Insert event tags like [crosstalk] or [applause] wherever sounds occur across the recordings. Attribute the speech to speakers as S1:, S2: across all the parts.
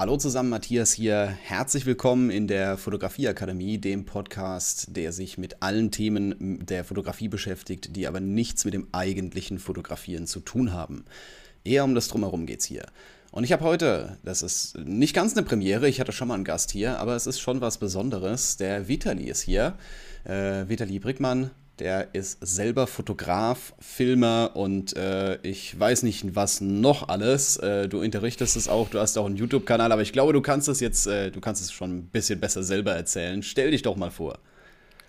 S1: Hallo zusammen, Matthias hier. Herzlich willkommen in der Fotografieakademie, dem Podcast, der sich mit allen Themen der Fotografie beschäftigt, die aber nichts mit dem eigentlichen Fotografieren zu tun haben. Eher um das Drumherum geht's hier. Und ich habe heute, das ist nicht ganz eine Premiere, ich hatte schon mal einen Gast hier, aber es ist schon was Besonderes. Der Vitali ist hier. Äh, Vitali Brickmann, der ist selber Fotograf, Filmer und äh, ich weiß nicht, was noch alles. Äh, du unterrichtest es auch, du hast auch einen YouTube-Kanal, aber ich glaube, du kannst es jetzt, äh, du kannst es schon ein bisschen besser selber erzählen. Stell dich doch mal vor.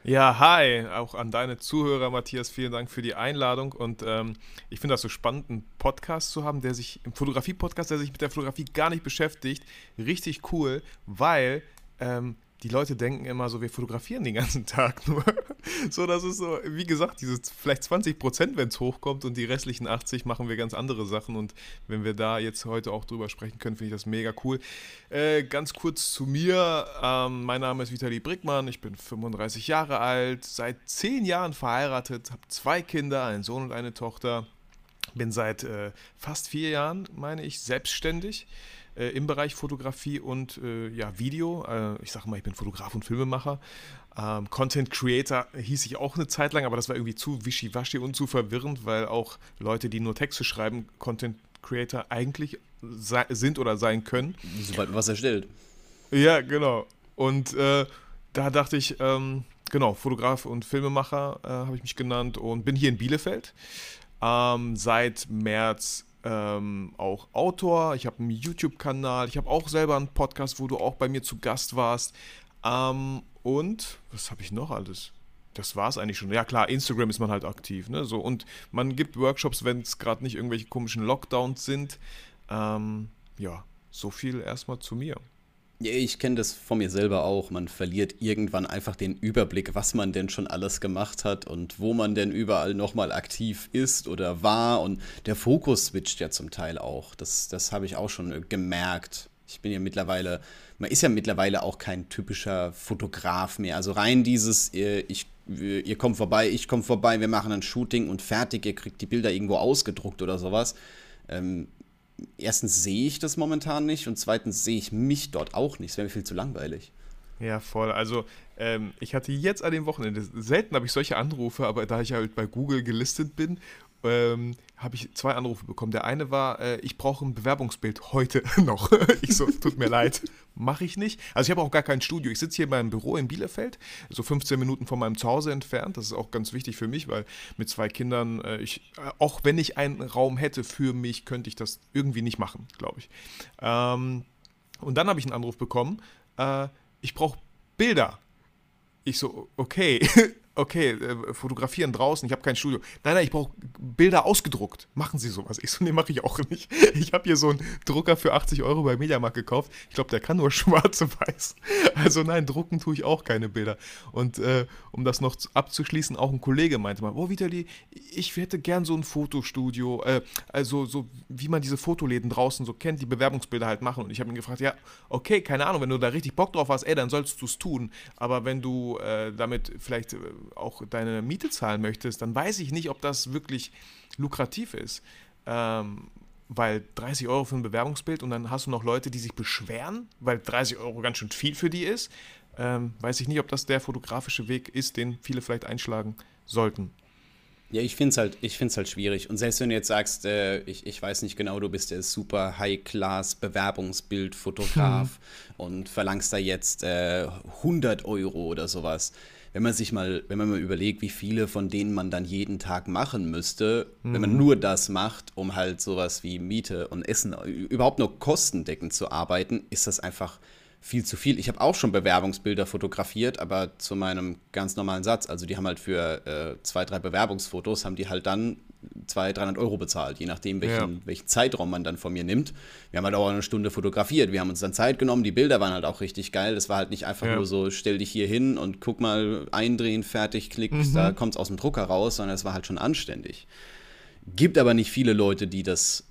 S2: Ja, hi, auch an deine Zuhörer, Matthias, vielen Dank für die Einladung und ähm, ich finde das so spannend, einen Podcast zu haben, der sich, im Fotografie-Podcast, der sich mit der Fotografie gar nicht beschäftigt. Richtig cool, weil ähm, die Leute denken immer so, wir fotografieren den ganzen Tag nur. [laughs] so, das ist so, wie gesagt, dieses vielleicht 20 Prozent, wenn es hochkommt und die restlichen 80 machen wir ganz andere Sachen. Und wenn wir da jetzt heute auch drüber sprechen können, finde ich das mega cool. Äh, ganz kurz zu mir. Ähm, mein Name ist Vitali Brickmann. Ich bin 35 Jahre alt, seit 10 Jahren verheiratet, habe zwei Kinder, einen Sohn und eine Tochter. Bin seit äh, fast vier Jahren, meine ich, selbstständig äh, im Bereich Fotografie und äh, ja, Video. Äh, ich sage mal, ich bin Fotograf und Filmemacher. Ähm, Content Creator hieß ich auch eine Zeit lang, aber das war irgendwie zu wischiwaschi und zu verwirrend, weil auch Leute, die nur Texte schreiben, Content Creator eigentlich sind oder sein können.
S1: Sobald man was erstellt.
S2: Ja, genau. Und äh, da dachte ich, ähm, genau, Fotograf und Filmemacher äh, habe ich mich genannt und bin hier in Bielefeld. Ähm, seit März ähm, auch Autor, ich habe einen YouTube-Kanal, ich habe auch selber einen Podcast, wo du auch bei mir zu Gast warst. Ähm, und was habe ich noch alles? Das war es eigentlich schon. Ja klar, Instagram ist man halt aktiv, ne? So und man gibt Workshops, wenn es gerade nicht irgendwelche komischen Lockdowns sind. Ähm, ja, so viel erstmal zu mir.
S1: Ich kenne das von mir selber auch. Man verliert irgendwann einfach den Überblick, was man denn schon alles gemacht hat und wo man denn überall nochmal aktiv ist oder war. Und der Fokus switcht ja zum Teil auch. Das, das habe ich auch schon gemerkt. Ich bin ja mittlerweile, man ist ja mittlerweile auch kein typischer Fotograf mehr. Also rein dieses, ich, ihr kommt vorbei, ich komme vorbei, wir machen ein Shooting und fertig, ihr kriegt die Bilder irgendwo ausgedruckt oder sowas. Ähm, erstens sehe ich das momentan nicht und zweitens sehe ich mich dort auch nicht. Es wäre mir viel zu langweilig.
S2: Ja, voll. Also ähm, ich hatte jetzt an dem Wochenende, selten habe ich solche Anrufe, aber da ich halt bei Google gelistet bin ähm, habe ich zwei Anrufe bekommen. Der eine war, äh, ich brauche ein Bewerbungsbild heute [laughs] noch. ich so, tut mir leid, mache ich nicht. Also ich habe auch gar kein Studio. Ich sitze hier in meinem Büro in Bielefeld, so 15 Minuten von meinem Zuhause entfernt. Das ist auch ganz wichtig für mich, weil mit zwei Kindern, äh, ich, äh, auch wenn ich einen Raum hätte für mich, könnte ich das irgendwie nicht machen, glaube ich. Ähm, und dann habe ich einen Anruf bekommen, äh, ich brauche Bilder. Ich so, okay, okay, äh, fotografieren draußen, ich habe kein Studio. Nein, nein, ich brauche Bilder ausgedruckt. Machen Sie sowas? Ich so, nee, mache ich auch nicht. [laughs] Ich habe hier so einen Drucker für 80 Euro bei Mediamarkt gekauft. Ich glaube, der kann nur [laughs] schwarz und weiß. Also nein, drucken tue ich auch keine Bilder. Und äh, um das noch abzuschließen, auch ein Kollege meinte mal, oh Vitali, ich hätte gern so ein Fotostudio, äh, also so wie man diese Fotoläden draußen so kennt, die Bewerbungsbilder halt machen. Und ich habe ihn gefragt, ja, okay, keine Ahnung, wenn du da richtig Bock drauf hast, ey, dann sollst du es tun. Aber wenn du äh, damit vielleicht äh, auch deine Miete zahlen möchtest, dann weiß ich nicht, ob das wirklich lukrativ ist. Ähm, weil 30 Euro für ein Bewerbungsbild und dann hast du noch Leute, die sich beschweren, weil 30 Euro ganz schön viel für die ist. Ähm, weiß ich nicht, ob das der fotografische Weg ist, den viele vielleicht einschlagen sollten.
S1: Ja, ich finde es halt, halt schwierig. Und selbst wenn du jetzt sagst, äh, ich, ich weiß nicht genau, du bist der super High-Class-Bewerbungsbild-Fotograf hm. [laughs] und verlangst da jetzt äh, 100 Euro oder sowas wenn man sich mal, wenn man mal überlegt, wie viele von denen man dann jeden Tag machen müsste, mhm. wenn man mhm. nur das macht, um halt sowas wie Miete und Essen überhaupt nur kostendeckend zu arbeiten, ist das einfach viel zu viel. Ich habe auch schon Bewerbungsbilder fotografiert, aber zu meinem ganz normalen Satz. Also die haben halt für äh, zwei, drei Bewerbungsfotos, haben die halt dann 200, 300 Euro bezahlt, je nachdem, welchen, ja. welchen Zeitraum man dann von mir nimmt. Wir haben halt auch eine Stunde fotografiert. Wir haben uns dann Zeit genommen. Die Bilder waren halt auch richtig geil. Das war halt nicht einfach ja. nur so, stell dich hier hin und guck mal, eindrehen, fertig, klick, mhm. da kommt es aus dem Drucker raus, sondern es war halt schon anständig. Gibt aber nicht viele Leute, die das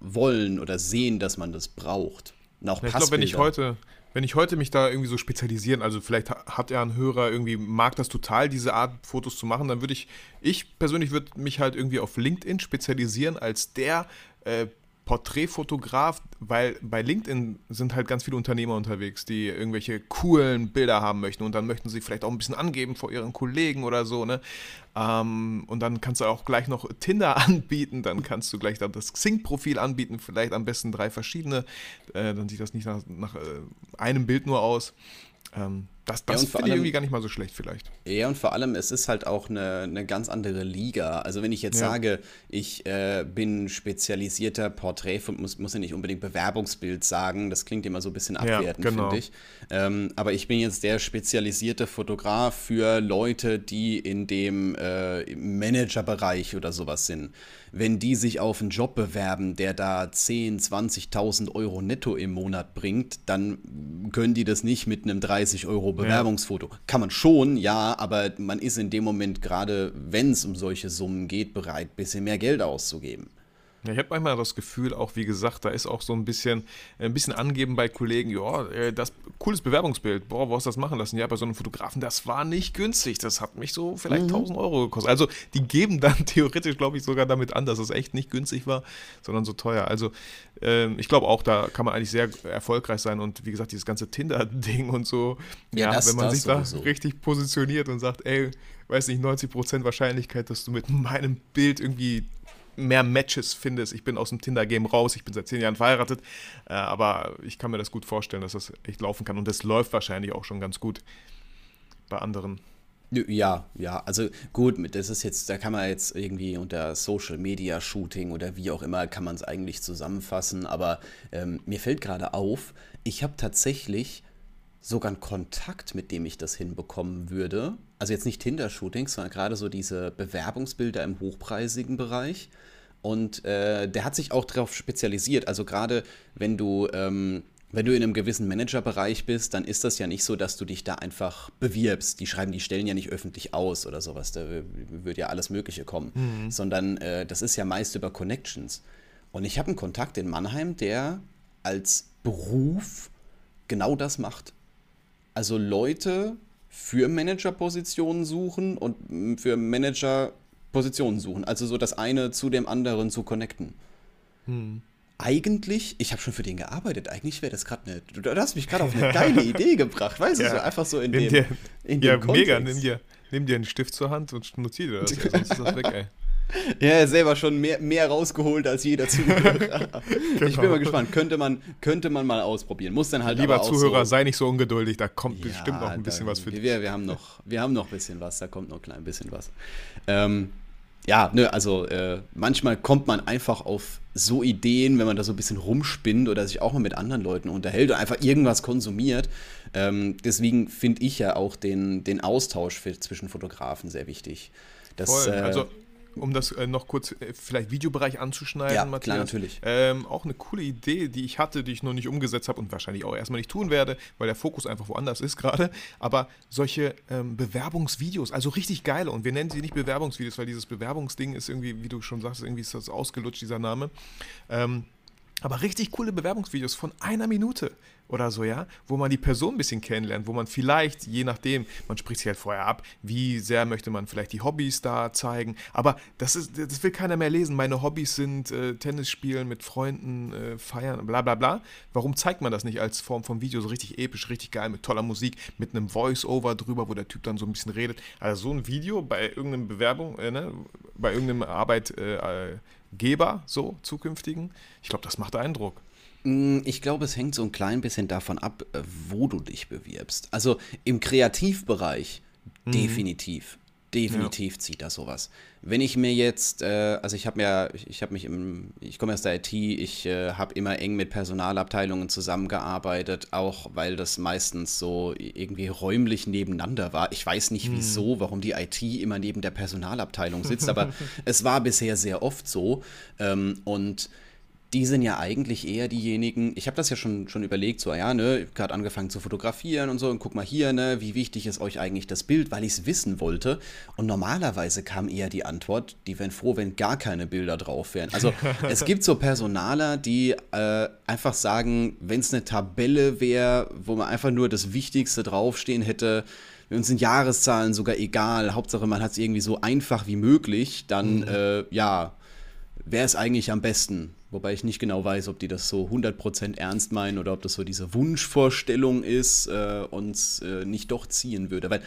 S1: wollen oder sehen, dass man das braucht.
S2: Und auch ich glaube, wenn ich heute, wenn ich heute mich da irgendwie so spezialisieren, also vielleicht hat er einen Hörer irgendwie, mag das total, diese Art Fotos zu machen, dann würde ich, ich persönlich würde mich halt irgendwie auf LinkedIn spezialisieren als der äh, Porträtfotograf, weil bei LinkedIn sind halt ganz viele Unternehmer unterwegs, die irgendwelche coolen Bilder haben möchten und dann möchten sie vielleicht auch ein bisschen angeben vor ihren Kollegen oder so, ne? Ähm, und dann kannst du auch gleich noch Tinder [laughs] anbieten, dann kannst du gleich dann das Xing-Profil anbieten, vielleicht am besten drei verschiedene, äh, dann sieht das nicht nach, nach äh, einem Bild nur aus. Ähm, das, das ja, finde ich irgendwie gar nicht mal so schlecht vielleicht.
S1: Ja, und vor allem, es ist halt auch eine, eine ganz andere Liga. Also wenn ich jetzt ja. sage, ich äh, bin spezialisierter Porträt, muss, muss ja nicht unbedingt Bewerbungsbild sagen, das klingt immer so ein bisschen abwertend, ja, genau. finde ich. Ähm, aber ich bin jetzt der spezialisierte Fotograf für Leute, die in dem äh, Managerbereich oder sowas sind wenn die sich auf einen Job bewerben, der da 10, 20.000 Euro netto im Monat bringt, dann können die das nicht mit einem 30 Euro Bewerbungsfoto. Ja. Kann man schon, ja, aber man ist in dem Moment gerade, wenn es um solche Summen geht, bereit, ein bisschen mehr Geld auszugeben.
S2: Ja, ich habe manchmal das Gefühl, auch wie gesagt, da ist auch so ein bisschen, ein bisschen angeben bei Kollegen, ja, äh, das cooles Bewerbungsbild, boah, wo hast du das machen lassen? Ja, bei so einem Fotografen, das war nicht günstig, das hat mich so vielleicht mhm. 1000 Euro gekostet. Also die geben dann [laughs] theoretisch, glaube ich, sogar damit an, dass es echt nicht günstig war, sondern so teuer. Also äh, ich glaube auch, da kann man eigentlich sehr erfolgreich sein und wie gesagt, dieses ganze Tinder-Ding und so, ja, ja das, wenn man sich sowieso. da richtig positioniert und sagt, ey, weiß nicht, 90% Wahrscheinlichkeit, dass du mit meinem Bild irgendwie mehr Matches findest. Ich bin aus dem Tinder-Game raus, ich bin seit zehn Jahren verheiratet, äh, aber ich kann mir das gut vorstellen, dass das echt laufen kann und das läuft wahrscheinlich auch schon ganz gut bei anderen.
S1: Ja, ja, also gut, das ist jetzt, da kann man jetzt irgendwie unter Social Media Shooting oder wie auch immer, kann man es eigentlich zusammenfassen, aber ähm, mir fällt gerade auf, ich habe tatsächlich sogar einen Kontakt, mit dem ich das hinbekommen würde. Also jetzt nicht Tinder-Shootings, sondern gerade so diese Bewerbungsbilder im hochpreisigen Bereich. Und äh, der hat sich auch darauf spezialisiert. Also gerade wenn du, ähm, wenn du in einem gewissen Managerbereich bist, dann ist das ja nicht so, dass du dich da einfach bewirbst. Die schreiben die Stellen ja nicht öffentlich aus oder sowas. Da wird ja alles Mögliche kommen. Mhm. Sondern äh, das ist ja meist über Connections. Und ich habe einen Kontakt in Mannheim, der als Beruf genau das macht. Also Leute für Managerpositionen suchen und für Managerpositionen suchen. Also so das eine zu dem anderen zu connecten. Hm. Eigentlich, ich habe schon für den gearbeitet, eigentlich wäre das gerade eine. Du hast mich gerade auf eine [laughs] geile Idee gebracht, weißt ja. du, so einfach so in nimm dem. Dir,
S2: in ja, dem mega, nimm dir, nimm dir einen Stift zur Hand und notiere das, sonst ist das weg, ey. [laughs]
S1: Ja, er selber schon mehr, mehr rausgeholt als jeder Zuhörer. [laughs] genau. Ich bin mal gespannt. Könnte man, könnte man mal ausprobieren. Muss dann halt
S2: Lieber Zuhörer, so, sei nicht so ungeduldig. Da kommt ja, bestimmt noch ein bisschen was für
S1: dich. Wir, wir, haben noch, wir haben noch ein bisschen was. Da kommt noch ein klein bisschen was. Ähm, ja, nö, also äh, manchmal kommt man einfach auf so Ideen, wenn man da so ein bisschen rumspinnt oder sich auch mal mit anderen Leuten unterhält und einfach irgendwas konsumiert. Ähm, deswegen finde ich ja auch den, den Austausch für, zwischen Fotografen sehr wichtig.
S2: Das, Voll. Also äh, um das äh, noch kurz äh, vielleicht Videobereich anzuschneiden, ja,
S1: Matthias. Klar, natürlich.
S2: Ähm, auch eine coole Idee, die ich hatte, die ich noch nicht umgesetzt habe und wahrscheinlich auch erstmal nicht tun werde, weil der Fokus einfach woanders ist gerade. Aber solche ähm, Bewerbungsvideos, also richtig geile, und wir nennen sie nicht Bewerbungsvideos, weil dieses Bewerbungsding ist irgendwie, wie du schon sagst, irgendwie ist das ausgelutscht, dieser Name. Ähm, aber richtig coole Bewerbungsvideos von einer Minute oder so, ja, wo man die Person ein bisschen kennenlernt, wo man vielleicht, je nachdem, man spricht sich halt vorher ab, wie sehr möchte man vielleicht die Hobbys da zeigen, aber das ist, das will keiner mehr lesen. Meine Hobbys sind äh, Tennis spielen, mit Freunden äh, feiern, bla bla bla. Warum zeigt man das nicht als Form von Video so richtig episch, richtig geil, mit toller Musik, mit einem Voice-Over drüber, wo der Typ dann so ein bisschen redet? Also so ein Video bei irgendeiner Bewerbung, äh, ne, bei irgendeinem Arbeitgeber, so zukünftigen, ich glaube, das macht Eindruck.
S1: Mm, ich glaube, es hängt so ein klein bisschen davon ab, äh, wo du dich bewirbst. Also im Kreativbereich mhm. definitiv. Definitiv ja. zieht das sowas. Wenn ich mir jetzt, äh, also ich habe mir, ich habe mich im, ich komme aus der IT, ich äh, habe immer eng mit Personalabteilungen zusammengearbeitet, auch weil das meistens so irgendwie räumlich nebeneinander war. Ich weiß nicht mhm. wieso, warum die IT immer neben der Personalabteilung sitzt, aber [laughs] es war bisher sehr oft so. Ähm, und die sind ja eigentlich eher diejenigen, ich habe das ja schon, schon überlegt, so, ja, ne, gerade angefangen zu fotografieren und so, und guck mal hier, ne, wie wichtig ist euch eigentlich das Bild, weil ich es wissen wollte. Und normalerweise kam eher die Antwort, die wären froh, wenn gar keine Bilder drauf wären. Also [laughs] es gibt so Personaler, die äh, einfach sagen, wenn es eine Tabelle wäre, wo man einfach nur das Wichtigste draufstehen hätte, uns sind Jahreszahlen sogar egal, Hauptsache man hat es irgendwie so einfach wie möglich, dann, mhm. äh, ja, wäre es eigentlich am besten. Wobei ich nicht genau weiß, ob die das so 100% ernst meinen oder ob das so diese Wunschvorstellung ist, äh, uns äh, nicht doch ziehen würde. Weil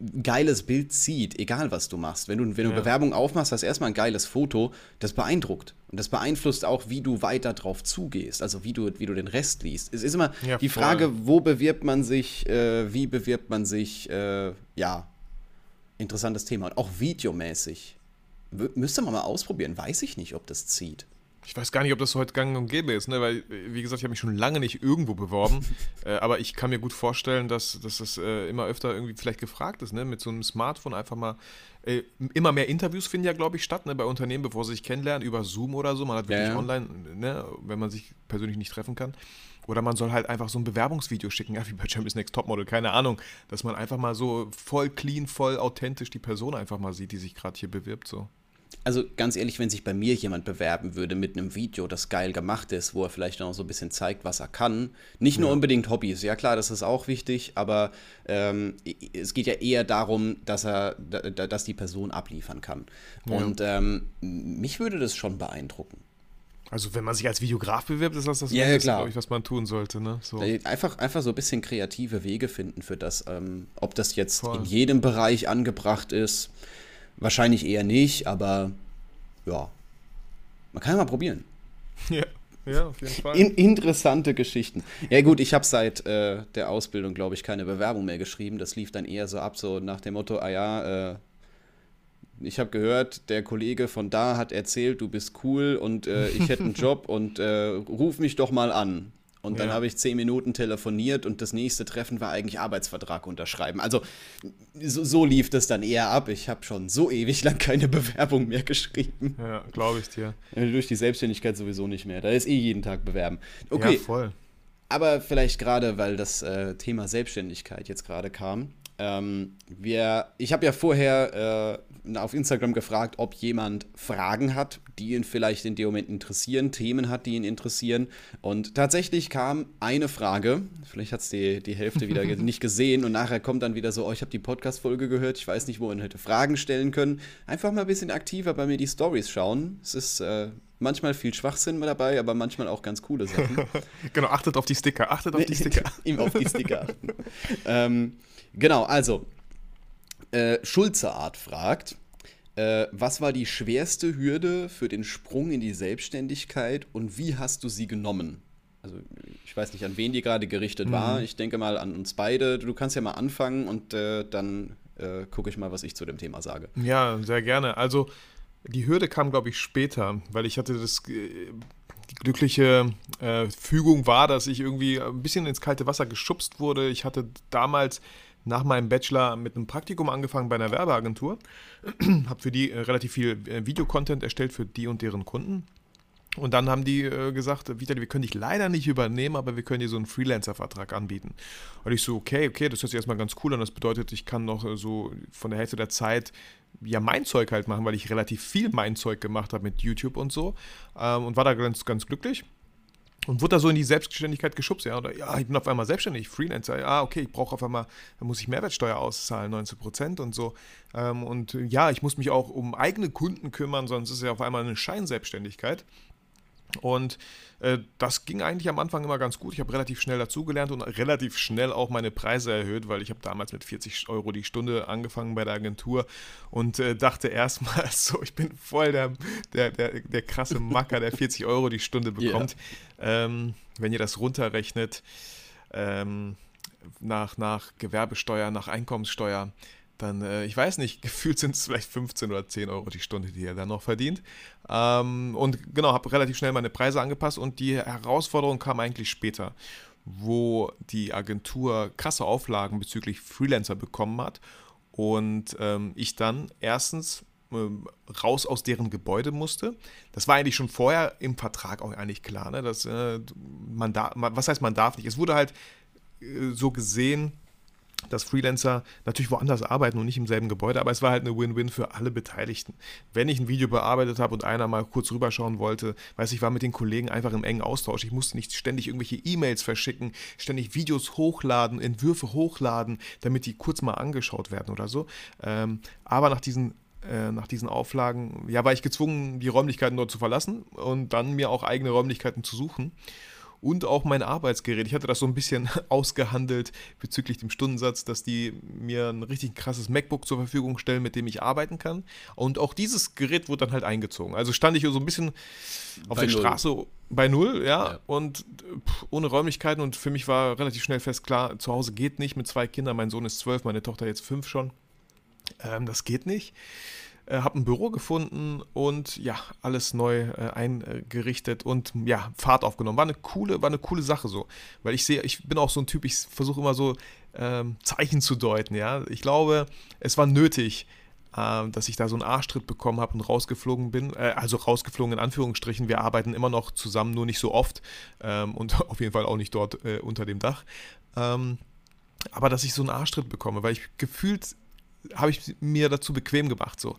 S1: ein geiles Bild zieht, egal was du machst. Wenn du, wenn du ja. Bewerbung aufmachst, hast du erstmal ein geiles Foto, das beeindruckt. Und das beeinflusst auch, wie du weiter drauf zugehst, also wie du, wie du den Rest liest. Es ist immer ja, die Frage, wo bewirbt man sich, äh, wie bewirbt man sich, äh, ja, interessantes Thema. Und auch videomäßig. Müsste man mal ausprobieren. Weiß ich nicht, ob das zieht.
S2: Ich weiß gar nicht, ob das heute gang und gäbe ist, ne? weil, wie gesagt, ich habe mich schon lange nicht irgendwo beworben. [laughs] äh, aber ich kann mir gut vorstellen, dass, dass das äh, immer öfter irgendwie vielleicht gefragt ist, ne? mit so einem Smartphone einfach mal. Äh, immer mehr Interviews finden ja, glaube ich, statt ne? bei Unternehmen, bevor sie sich kennenlernen, über Zoom oder so. Man hat wirklich ja, ja. online, ne? wenn man sich persönlich nicht treffen kann. Oder man soll halt einfach so ein Bewerbungsvideo schicken, ja, wie bei Champions Next Topmodel, keine Ahnung, dass man einfach mal so voll clean, voll authentisch die Person einfach mal sieht, die sich gerade hier bewirbt, so
S1: also ganz ehrlich, wenn sich bei mir jemand bewerben würde mit einem Video, das geil gemacht ist, wo er vielleicht noch so ein bisschen zeigt, was er kann, nicht nur ja. unbedingt Hobbys, ja klar, das ist auch wichtig, aber ähm, es geht ja eher darum, dass er, dass die Person abliefern kann. Ja. Und ähm, mich würde das schon beeindrucken.
S2: Also wenn man sich als Videograf bewirbt, ist das das,
S1: ja, Mindeste, glaube
S2: ich, was man tun sollte. Ne?
S1: So. Einfach, einfach so ein bisschen kreative Wege finden für das. Ähm, ob das jetzt Voll. in jedem Bereich angebracht ist, Wahrscheinlich eher nicht, aber ja, man kann ja mal probieren.
S2: Ja. Ja, auf jeden Fall.
S1: In, interessante Geschichten. Ja gut, ich habe seit äh, der Ausbildung, glaube ich, keine Bewerbung mehr geschrieben. Das lief dann eher so ab, so nach dem Motto, ah ja, äh, ich habe gehört, der Kollege von da hat erzählt, du bist cool und äh, ich hätte einen [laughs] Job und äh, ruf mich doch mal an. Und dann ja. habe ich zehn Minuten telefoniert und das nächste Treffen war eigentlich Arbeitsvertrag unterschreiben. Also so, so lief das dann eher ab. Ich habe schon so ewig lang keine Bewerbung mehr geschrieben.
S2: Ja, glaube ich dir.
S1: Durch die Selbstständigkeit sowieso nicht mehr. Da ist eh jeden Tag bewerben. Okay. Ja,
S2: voll.
S1: Aber vielleicht gerade, weil das äh, Thema Selbstständigkeit jetzt gerade kam. Ähm, wir, ich habe ja vorher äh, auf Instagram gefragt, ob jemand Fragen hat, die ihn vielleicht in dem Moment interessieren, Themen hat, die ihn interessieren. Und tatsächlich kam eine Frage, vielleicht hat es die, die Hälfte wieder [laughs] nicht gesehen und nachher kommt dann wieder so, oh, ich habe die Podcast-Folge gehört, ich weiß nicht, wo man hätte Fragen stellen können. Einfach mal ein bisschen aktiver bei mir die Stories schauen. Es ist äh, manchmal viel Schwachsinn dabei, aber manchmal auch ganz coole Sachen. [laughs]
S2: genau, achtet auf die Sticker, achtet auf [laughs] die Sticker.
S1: Ihm auf die Sticker achten. ähm, genau, also, äh, Schulze-Art fragt, äh, was war die schwerste Hürde für den Sprung in die Selbstständigkeit und wie hast du sie genommen? Also ich weiß nicht, an wen die gerade gerichtet mhm. war. Ich denke mal an uns beide. Du kannst ja mal anfangen und äh, dann äh, gucke ich mal, was ich zu dem Thema sage.
S2: Ja, sehr gerne. Also die Hürde kam, glaube ich, später, weil ich hatte das äh, die glückliche äh, Fügung war, dass ich irgendwie ein bisschen ins kalte Wasser geschubst wurde. Ich hatte damals nach meinem Bachelor mit einem Praktikum angefangen bei einer Werbeagentur, [clears throat] habe für die äh, relativ viel äh, Videocontent erstellt für die und deren Kunden. Und dann haben die äh, gesagt, Vitali, wir können dich leider nicht übernehmen, aber wir können dir so einen Freelancer-Vertrag anbieten. Und ich so, okay, okay, das hört sich erstmal ganz cool an. Das bedeutet, ich kann noch so von der Hälfte der Zeit ja mein Zeug halt machen, weil ich relativ viel mein Zeug gemacht habe mit YouTube und so. Ähm, und war da ganz, ganz glücklich. Und wurde da so in die Selbstständigkeit geschubst, ja, oder ja, ich bin auf einmal selbstständig, Freelancer, ja, okay, ich brauche auf einmal, da muss ich Mehrwertsteuer auszahlen, 19 Prozent und so. Ähm, und ja, ich muss mich auch um eigene Kunden kümmern, sonst ist es ja auf einmal eine Scheinselbstständigkeit. Und äh, das ging eigentlich am Anfang immer ganz gut. Ich habe relativ schnell dazugelernt und relativ schnell auch meine Preise erhöht, weil ich habe damals mit 40 Euro die Stunde angefangen bei der Agentur und äh, dachte erstmal [laughs] so, ich bin voll der, der, der, der krasse Macker, der 40 Euro die Stunde bekommt. Yeah. Ähm, wenn ihr das runterrechnet, ähm, nach, nach Gewerbesteuer, nach Einkommenssteuer, dann, äh, ich weiß nicht, [laughs] gefühlt sind es vielleicht 15 oder 10 Euro die Stunde, die er dann noch verdient. Ähm, und genau, habe relativ schnell meine Preise angepasst und die Herausforderung kam eigentlich später, wo die Agentur krasse Auflagen bezüglich Freelancer bekommen hat und ähm, ich dann erstens ähm, raus aus deren Gebäude musste. Das war eigentlich schon vorher im Vertrag auch eigentlich klar, ne? dass äh, man da, was heißt man darf nicht? Es wurde halt äh, so gesehen, dass Freelancer natürlich woanders arbeiten und nicht im selben Gebäude, aber es war halt eine Win-Win für alle Beteiligten. Wenn ich ein Video bearbeitet habe und einer mal kurz rüberschauen wollte, weiß ich, war mit den Kollegen einfach im engen Austausch. Ich musste nicht ständig irgendwelche E-Mails verschicken, ständig Videos hochladen, Entwürfe hochladen, damit die kurz mal angeschaut werden oder so. Ähm, aber nach diesen äh, nach diesen Auflagen, ja, war ich gezwungen, die Räumlichkeiten dort zu verlassen und dann mir auch eigene Räumlichkeiten zu suchen und auch mein Arbeitsgerät. Ich hatte das so ein bisschen [laughs] ausgehandelt bezüglich dem Stundensatz, dass die mir ein richtig krasses MacBook zur Verfügung stellen, mit dem ich arbeiten kann. Und auch dieses Gerät wurde dann halt eingezogen. Also stand ich so ein bisschen auf bei der Null. Straße bei Null, ja, ja. und pff, ohne Räumlichkeiten. Und für mich war relativ schnell fest klar, zu Hause geht nicht mit zwei Kindern. Mein Sohn ist zwölf, meine Tochter jetzt fünf schon. Ähm, das geht nicht äh, habe ein Büro gefunden und ja, alles neu äh, eingerichtet und ja, Fahrt aufgenommen. War eine coole, war eine coole Sache so. Weil ich sehe, ich bin auch so ein Typ, ich versuche immer so ähm, Zeichen zu deuten, ja. Ich glaube, es war nötig, äh, dass ich da so einen Arschtritt bekommen habe und rausgeflogen bin. Äh, also rausgeflogen in Anführungsstrichen. Wir arbeiten immer noch zusammen, nur nicht so oft ähm, und [laughs] auf jeden Fall auch nicht dort äh, unter dem Dach. Ähm, aber dass ich so einen Arschtritt bekomme, weil ich gefühlt habe ich mir dazu bequem gemacht. So.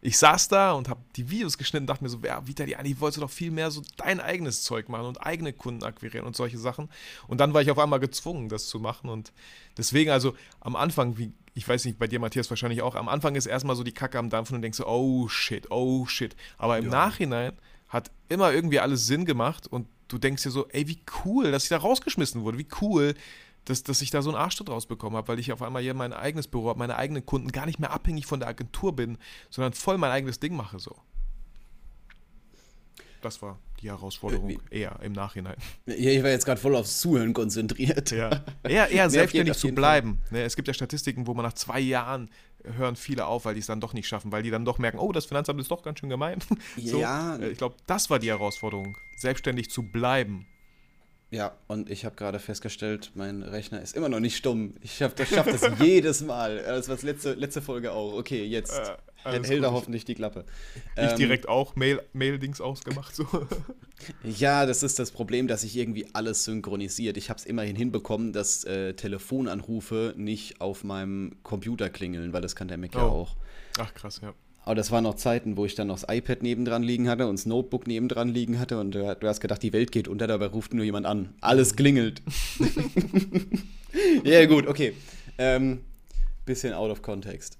S2: Ich saß da und habe die Videos geschnitten und dachte mir so, ja, Vitali, eigentlich wolltest du doch viel mehr so dein eigenes Zeug machen und eigene Kunden akquirieren und solche Sachen. Und dann war ich auf einmal gezwungen, das zu machen. Und deswegen, also am Anfang, wie ich weiß nicht, bei dir, Matthias, wahrscheinlich auch, am Anfang ist erstmal so die Kacke am Dampfen und denkst so, oh shit, oh shit. Aber im ja. Nachhinein hat immer irgendwie alles Sinn gemacht und du denkst dir so, ey, wie cool, dass ich da rausgeschmissen wurde, wie cool, dass, dass ich da so einen Arschtritt rausbekommen habe, weil ich auf einmal hier mein eigenes Büro habe, meine eigenen Kunden, gar nicht mehr abhängig von der Agentur bin, sondern voll mein eigenes Ding mache so. Das war die Herausforderung Wie? eher im Nachhinein.
S1: Ja, ich war jetzt gerade voll aufs Zuhören konzentriert.
S2: Ja, eher, [laughs] eher selbstständig zu bleiben. Ne, es gibt ja Statistiken, wo man nach zwei Jahren hören viele auf, weil die es dann doch nicht schaffen, weil die dann doch merken, oh, das Finanzamt ist doch ganz schön gemein. [laughs] so, ja. Äh, ich glaube, das war die Herausforderung, selbstständig zu bleiben.
S1: Ja, und ich habe gerade festgestellt, mein Rechner ist immer noch nicht stumm. Ich schaffe das, schaff das [laughs] jedes Mal. Das war das letzte, letzte Folge auch. Okay, jetzt äh, hält er hoffentlich die Klappe.
S2: Ich ähm, direkt auch Mail-Dings Mail ausgemacht. So. [laughs]
S1: Ja, das ist das Problem, dass sich irgendwie alles synchronisiert. Ich habe es immerhin hinbekommen, dass äh, Telefonanrufe nicht auf meinem Computer klingeln, weil das kann der Mac oh. ja auch.
S2: Ach krass, ja.
S1: Aber das waren noch Zeiten, wo ich dann noch das iPad nebendran liegen hatte und das Notebook nebendran liegen hatte und du, du hast gedacht, die Welt geht unter, dabei ruft nur jemand an. Alles klingelt. [laughs] ja, gut, okay. Ähm, bisschen out of context.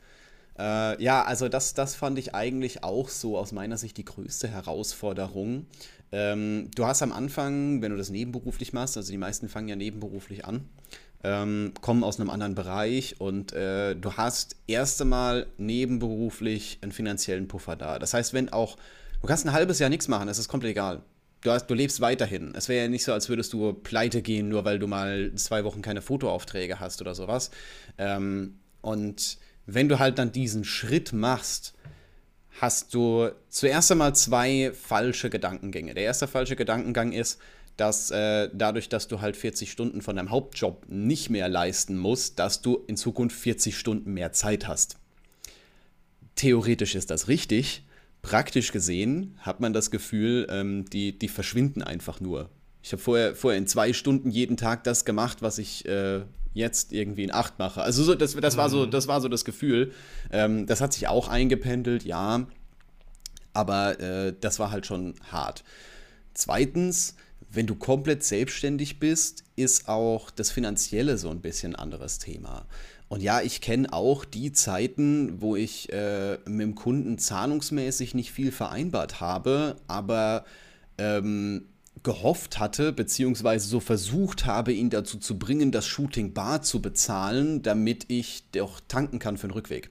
S1: Äh, ja, also das, das fand ich eigentlich auch so aus meiner Sicht die größte Herausforderung. Ähm, du hast am Anfang, wenn du das nebenberuflich machst, also die meisten fangen ja nebenberuflich an, ähm, kommen aus einem anderen Bereich und äh, du hast erst einmal nebenberuflich einen finanziellen Puffer da. Das heißt, wenn auch, du kannst ein halbes Jahr nichts machen, das ist komplett egal. Du, hast, du lebst weiterhin. Es wäre ja nicht so, als würdest du pleite gehen, nur weil du mal zwei Wochen keine Fotoaufträge hast oder sowas. Ähm, und wenn du halt dann diesen Schritt machst, hast du zuerst einmal zwei falsche Gedankengänge. Der erste falsche Gedankengang ist, dass äh, dadurch, dass du halt 40 Stunden von deinem Hauptjob nicht mehr leisten musst, dass du in Zukunft 40 Stunden mehr Zeit hast. Theoretisch ist das richtig. Praktisch gesehen hat man das Gefühl, ähm, die, die verschwinden einfach nur. Ich habe vorher, vorher in zwei Stunden jeden Tag das gemacht, was ich äh, jetzt irgendwie in acht mache. Also so, das, das, war so, mhm. das war so das Gefühl. Ähm, das hat sich auch eingependelt, ja. Aber äh, das war halt schon hart. Zweitens, wenn du komplett selbstständig bist, ist auch das Finanzielle so ein bisschen anderes Thema. Und ja, ich kenne auch die Zeiten, wo ich äh, mit dem Kunden zahlungsmäßig nicht viel vereinbart habe, aber ähm, gehofft hatte, beziehungsweise so versucht habe, ihn dazu zu bringen, das Shooting bar zu bezahlen, damit ich doch tanken kann für den Rückweg.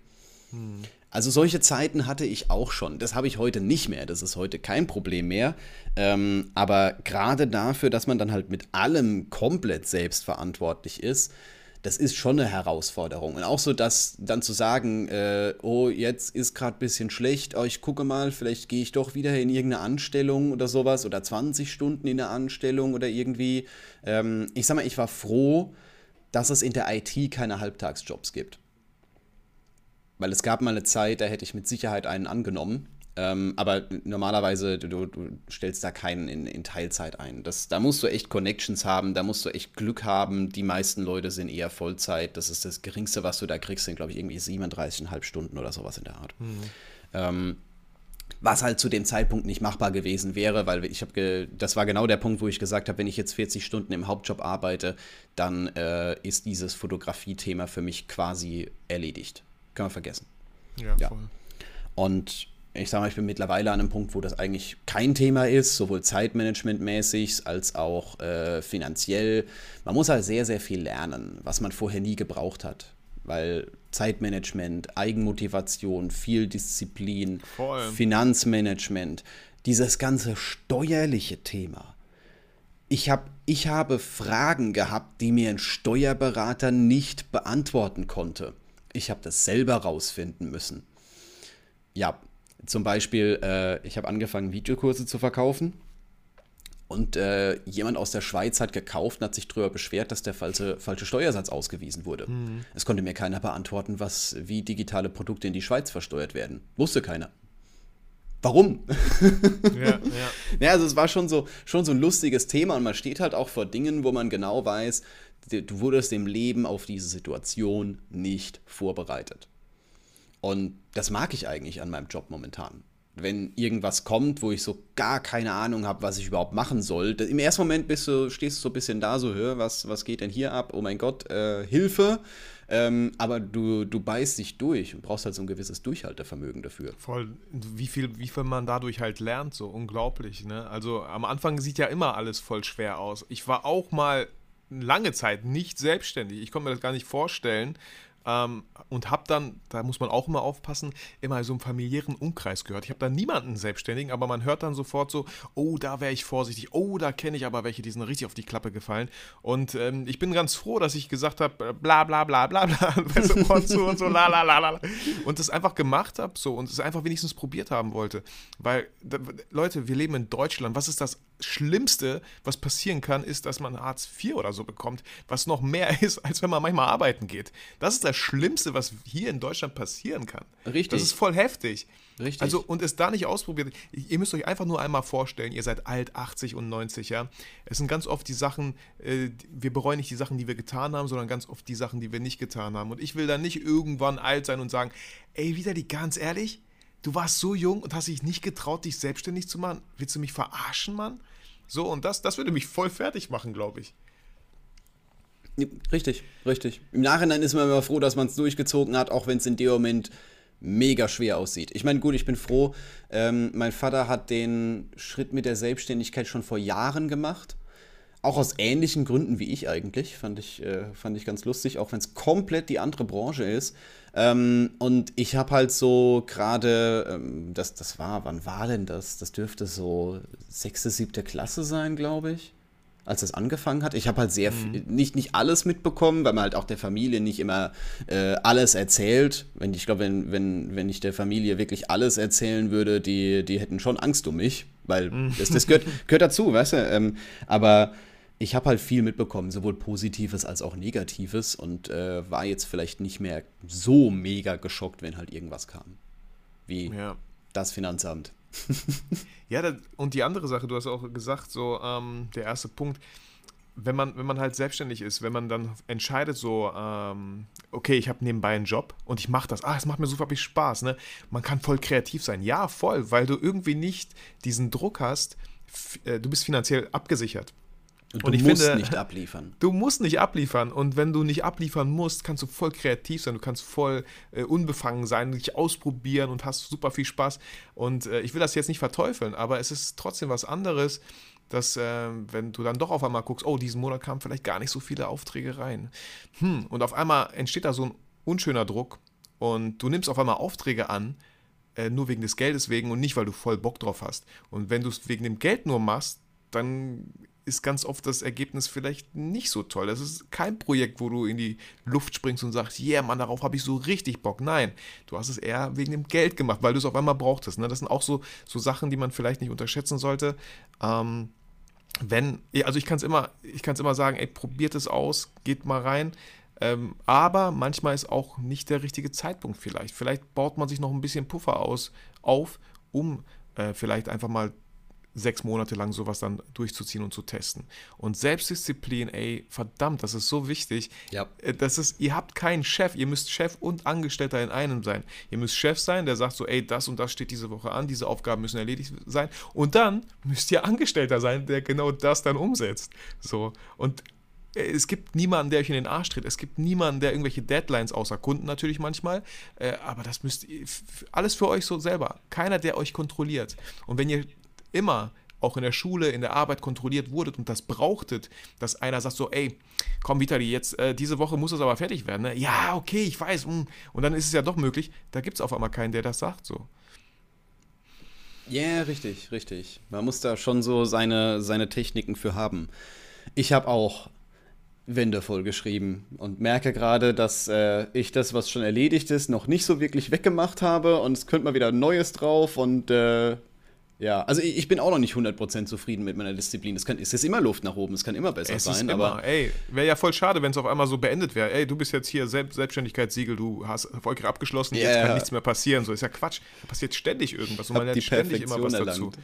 S1: Hm. Also solche Zeiten hatte ich auch schon. Das habe ich heute nicht mehr. Das ist heute kein Problem mehr. Ähm, aber gerade dafür, dass man dann halt mit allem komplett selbstverantwortlich ist, das ist schon eine Herausforderung. Und auch so, dass dann zu sagen, äh, oh, jetzt ist gerade ein bisschen schlecht, oh, ich gucke mal, vielleicht gehe ich doch wieder in irgendeine Anstellung oder sowas oder 20 Stunden in der Anstellung oder irgendwie. Ähm, ich sag mal, ich war froh, dass es in der IT keine Halbtagsjobs gibt. Weil es gab mal eine Zeit, da hätte ich mit Sicherheit einen angenommen. Ähm, aber normalerweise, du, du, stellst da keinen in, in Teilzeit ein. Das, da musst du echt Connections haben, da musst du echt Glück haben. Die meisten Leute sind eher Vollzeit. Das ist das Geringste, was du da kriegst, sind, glaube ich, irgendwie 37,5 Stunden oder sowas in der Art. Mhm. Ähm, was halt zu dem Zeitpunkt nicht machbar gewesen wäre, weil ich habe, das war genau der Punkt, wo ich gesagt habe, wenn ich jetzt 40 Stunden im Hauptjob arbeite, dann äh, ist dieses Fotografie-Thema für mich quasi erledigt. Kann man vergessen. Ja, ja. voll. Und ich sage mal, ich bin mittlerweile an einem Punkt, wo das eigentlich kein Thema ist, sowohl zeitmanagementmäßig als auch äh, finanziell. Man muss halt sehr, sehr viel lernen, was man vorher nie gebraucht hat. Weil Zeitmanagement, Eigenmotivation, viel Disziplin, Finanzmanagement, dieses ganze steuerliche Thema. Ich, hab, ich habe Fragen gehabt, die mir ein Steuerberater nicht beantworten konnte. Ich habe das selber rausfinden müssen. Ja, zum Beispiel, äh, ich habe angefangen, Videokurse zu verkaufen. Und äh, jemand aus der Schweiz hat gekauft und hat sich darüber beschwert, dass der falsche, falsche Steuersatz ausgewiesen wurde. Mhm. Es konnte mir keiner beantworten, was, wie digitale Produkte in die Schweiz versteuert werden. Wusste keiner. Warum? [laughs] Ja, ja. ja, also es war schon so, schon so ein lustiges Thema und man steht halt auch vor Dingen, wo man genau weiß, du wurdest im Leben auf diese Situation nicht vorbereitet. Und das mag ich eigentlich an meinem Job momentan. Wenn irgendwas kommt, wo ich so gar keine Ahnung habe, was ich überhaupt machen soll. Im ersten Moment bist du, stehst du so ein bisschen da, so, hör, was, was geht denn hier ab? Oh mein Gott, äh, Hilfe. Ähm, aber du, du beißt dich durch und brauchst halt so ein gewisses Durchhaltevermögen dafür.
S2: Voll, wie viel, wie viel man dadurch halt lernt, so unglaublich, ne? Also am Anfang sieht ja immer alles voll schwer aus. Ich war auch mal lange Zeit nicht selbstständig. Ich konnte mir das gar nicht vorstellen, ähm, und habe dann, da muss man auch immer aufpassen, immer so im familiären Umkreis gehört. Ich habe da niemanden Selbstständigen, aber man hört dann sofort so, oh, da wäre ich vorsichtig, oh, da kenne ich aber welche, die sind richtig auf die Klappe gefallen. Und ähm, ich bin ganz froh, dass ich gesagt habe, äh, bla bla bla bla bla, [laughs] und so und so, la la la la. Und das einfach gemacht habe so und es einfach wenigstens probiert haben wollte. Weil, Leute, wir leben in Deutschland. Was ist das Schlimmste, was passieren kann, ist, dass man Hartz IV oder so bekommt, was noch mehr [laughs] ist, als wenn man manchmal arbeiten geht. Das ist das Schlimmste, was hier in Deutschland passieren kann.
S1: Richtig.
S2: Das ist voll heftig.
S1: Richtig.
S2: Also, und es da nicht ausprobiert. Ihr müsst euch einfach nur einmal vorstellen, ihr seid alt, 80 und 90, ja. Es sind ganz oft die Sachen, äh, wir bereuen nicht die Sachen, die wir getan haben, sondern ganz oft die Sachen, die wir nicht getan haben. Und ich will dann nicht irgendwann alt sein und sagen, ey, wieder die ganz ehrlich, du warst so jung und hast dich nicht getraut, dich selbstständig zu machen. Willst du mich verarschen, Mann? So, und das, das würde mich voll fertig machen, glaube ich.
S1: Richtig, richtig. Im Nachhinein ist man immer froh, dass man es durchgezogen hat, auch wenn es in dem Moment mega schwer aussieht. Ich meine, gut, ich bin froh. Ähm, mein Vater hat den Schritt mit der Selbstständigkeit schon vor Jahren gemacht. Auch aus ähnlichen Gründen wie ich eigentlich. Fand ich, äh, fand ich ganz lustig, auch wenn es komplett die andere Branche ist. Ähm, und ich habe halt so gerade, ähm, das, das war, wann war denn das? Das dürfte so sechste, siebte Klasse sein, glaube ich als es angefangen hat. Ich habe halt sehr mhm. nicht, nicht alles mitbekommen, weil man halt auch der Familie nicht immer äh, alles erzählt. Wenn ich glaube, wenn, wenn, wenn ich der Familie wirklich alles erzählen würde, die, die hätten schon Angst um mich, weil mhm. das, das gehört, gehört dazu, weißt du? Ähm, aber ich habe halt viel mitbekommen, sowohl Positives als auch Negatives und äh, war jetzt vielleicht nicht mehr so mega geschockt, wenn halt irgendwas kam. Wie ja. das Finanzamt. [laughs]
S2: ja, das, und die andere Sache, du hast auch gesagt, so ähm, der erste Punkt, wenn man, wenn man halt selbstständig ist, wenn man dann entscheidet, so, ähm, okay, ich habe nebenbei einen Job und ich mache das, ah, es macht mir super viel Spaß, ne? Man kann voll kreativ sein. Ja, voll, weil du irgendwie nicht diesen Druck hast, äh, du bist finanziell abgesichert.
S1: Und, und ich musst finde, nicht abliefern.
S2: Du musst nicht abliefern. Und wenn du nicht abliefern musst, kannst du voll kreativ sein. Du kannst voll äh, unbefangen sein, dich ausprobieren und hast super viel Spaß. Und äh, ich will das jetzt nicht verteufeln, aber es ist trotzdem was anderes, dass, äh, wenn du dann doch auf einmal guckst, oh, diesen Monat kamen vielleicht gar nicht so viele Aufträge rein. Hm, und auf einmal entsteht da so ein unschöner Druck und du nimmst auf einmal Aufträge an, äh, nur wegen des Geldes wegen und nicht, weil du voll Bock drauf hast. Und wenn du es wegen dem Geld nur machst, dann ist ganz oft das Ergebnis vielleicht nicht so toll. Das ist kein Projekt, wo du in die Luft springst und sagst, yeah, Mann, darauf habe ich so richtig Bock. Nein, du hast es eher wegen dem Geld gemacht, weil du es auf einmal brauchtest. Ne? Das sind auch so, so Sachen, die man vielleicht nicht unterschätzen sollte. Ähm, wenn, also ich kann es immer, ich kann es immer sagen, ey, probiert es aus, geht mal rein. Ähm, aber manchmal ist auch nicht der richtige Zeitpunkt vielleicht. Vielleicht baut man sich noch ein bisschen Puffer aus, auf, um äh, vielleicht einfach mal sechs Monate lang sowas dann durchzuziehen und zu testen. Und Selbstdisziplin, ey, verdammt, das ist so wichtig.
S1: Ja.
S2: Äh, das ist, ihr habt keinen Chef, ihr müsst Chef und Angestellter in einem sein. Ihr müsst Chef sein, der sagt so, ey, das und das steht diese Woche an, diese Aufgaben müssen erledigt sein. Und dann müsst ihr Angestellter sein, der genau das dann umsetzt. So. Und es gibt niemanden, der euch in den Arsch tritt. Es gibt niemanden, der irgendwelche Deadlines außer Kunden natürlich manchmal. Äh, aber das müsst ihr alles für euch so selber. Keiner, der euch kontrolliert. Und wenn ihr immer auch in der Schule, in der Arbeit kontrolliert wurdet und das brauchtet, dass einer sagt so, ey, komm Vitali, jetzt äh, diese Woche muss es aber fertig werden. Ne? Ja, okay, ich weiß. Mh. Mm. Und dann ist es ja doch möglich. Da gibt es auf einmal keinen, der das sagt so.
S1: Ja, yeah, richtig, richtig. Man muss da schon so seine, seine Techniken für haben. Ich habe auch Wände vollgeschrieben und merke gerade, dass äh, ich das, was schon erledigt ist, noch nicht so wirklich weggemacht habe und es könnte mal wieder Neues drauf und äh, ja, also ich, bin auch noch nicht 100% zufrieden mit meiner Disziplin. Es, kann, es ist immer Luft nach oben, es kann immer besser es sein. Immer, aber
S2: ey, wäre ja voll schade, wenn es auf einmal so beendet wäre. Ey, du bist jetzt hier Selbst Selbstständigkeitssiegel, du hast erfolgreich abgeschlossen, yeah. jetzt kann nichts mehr passieren. So ist ja Quatsch. Da passiert ständig irgendwas und man lernt ständig immer was erlangt.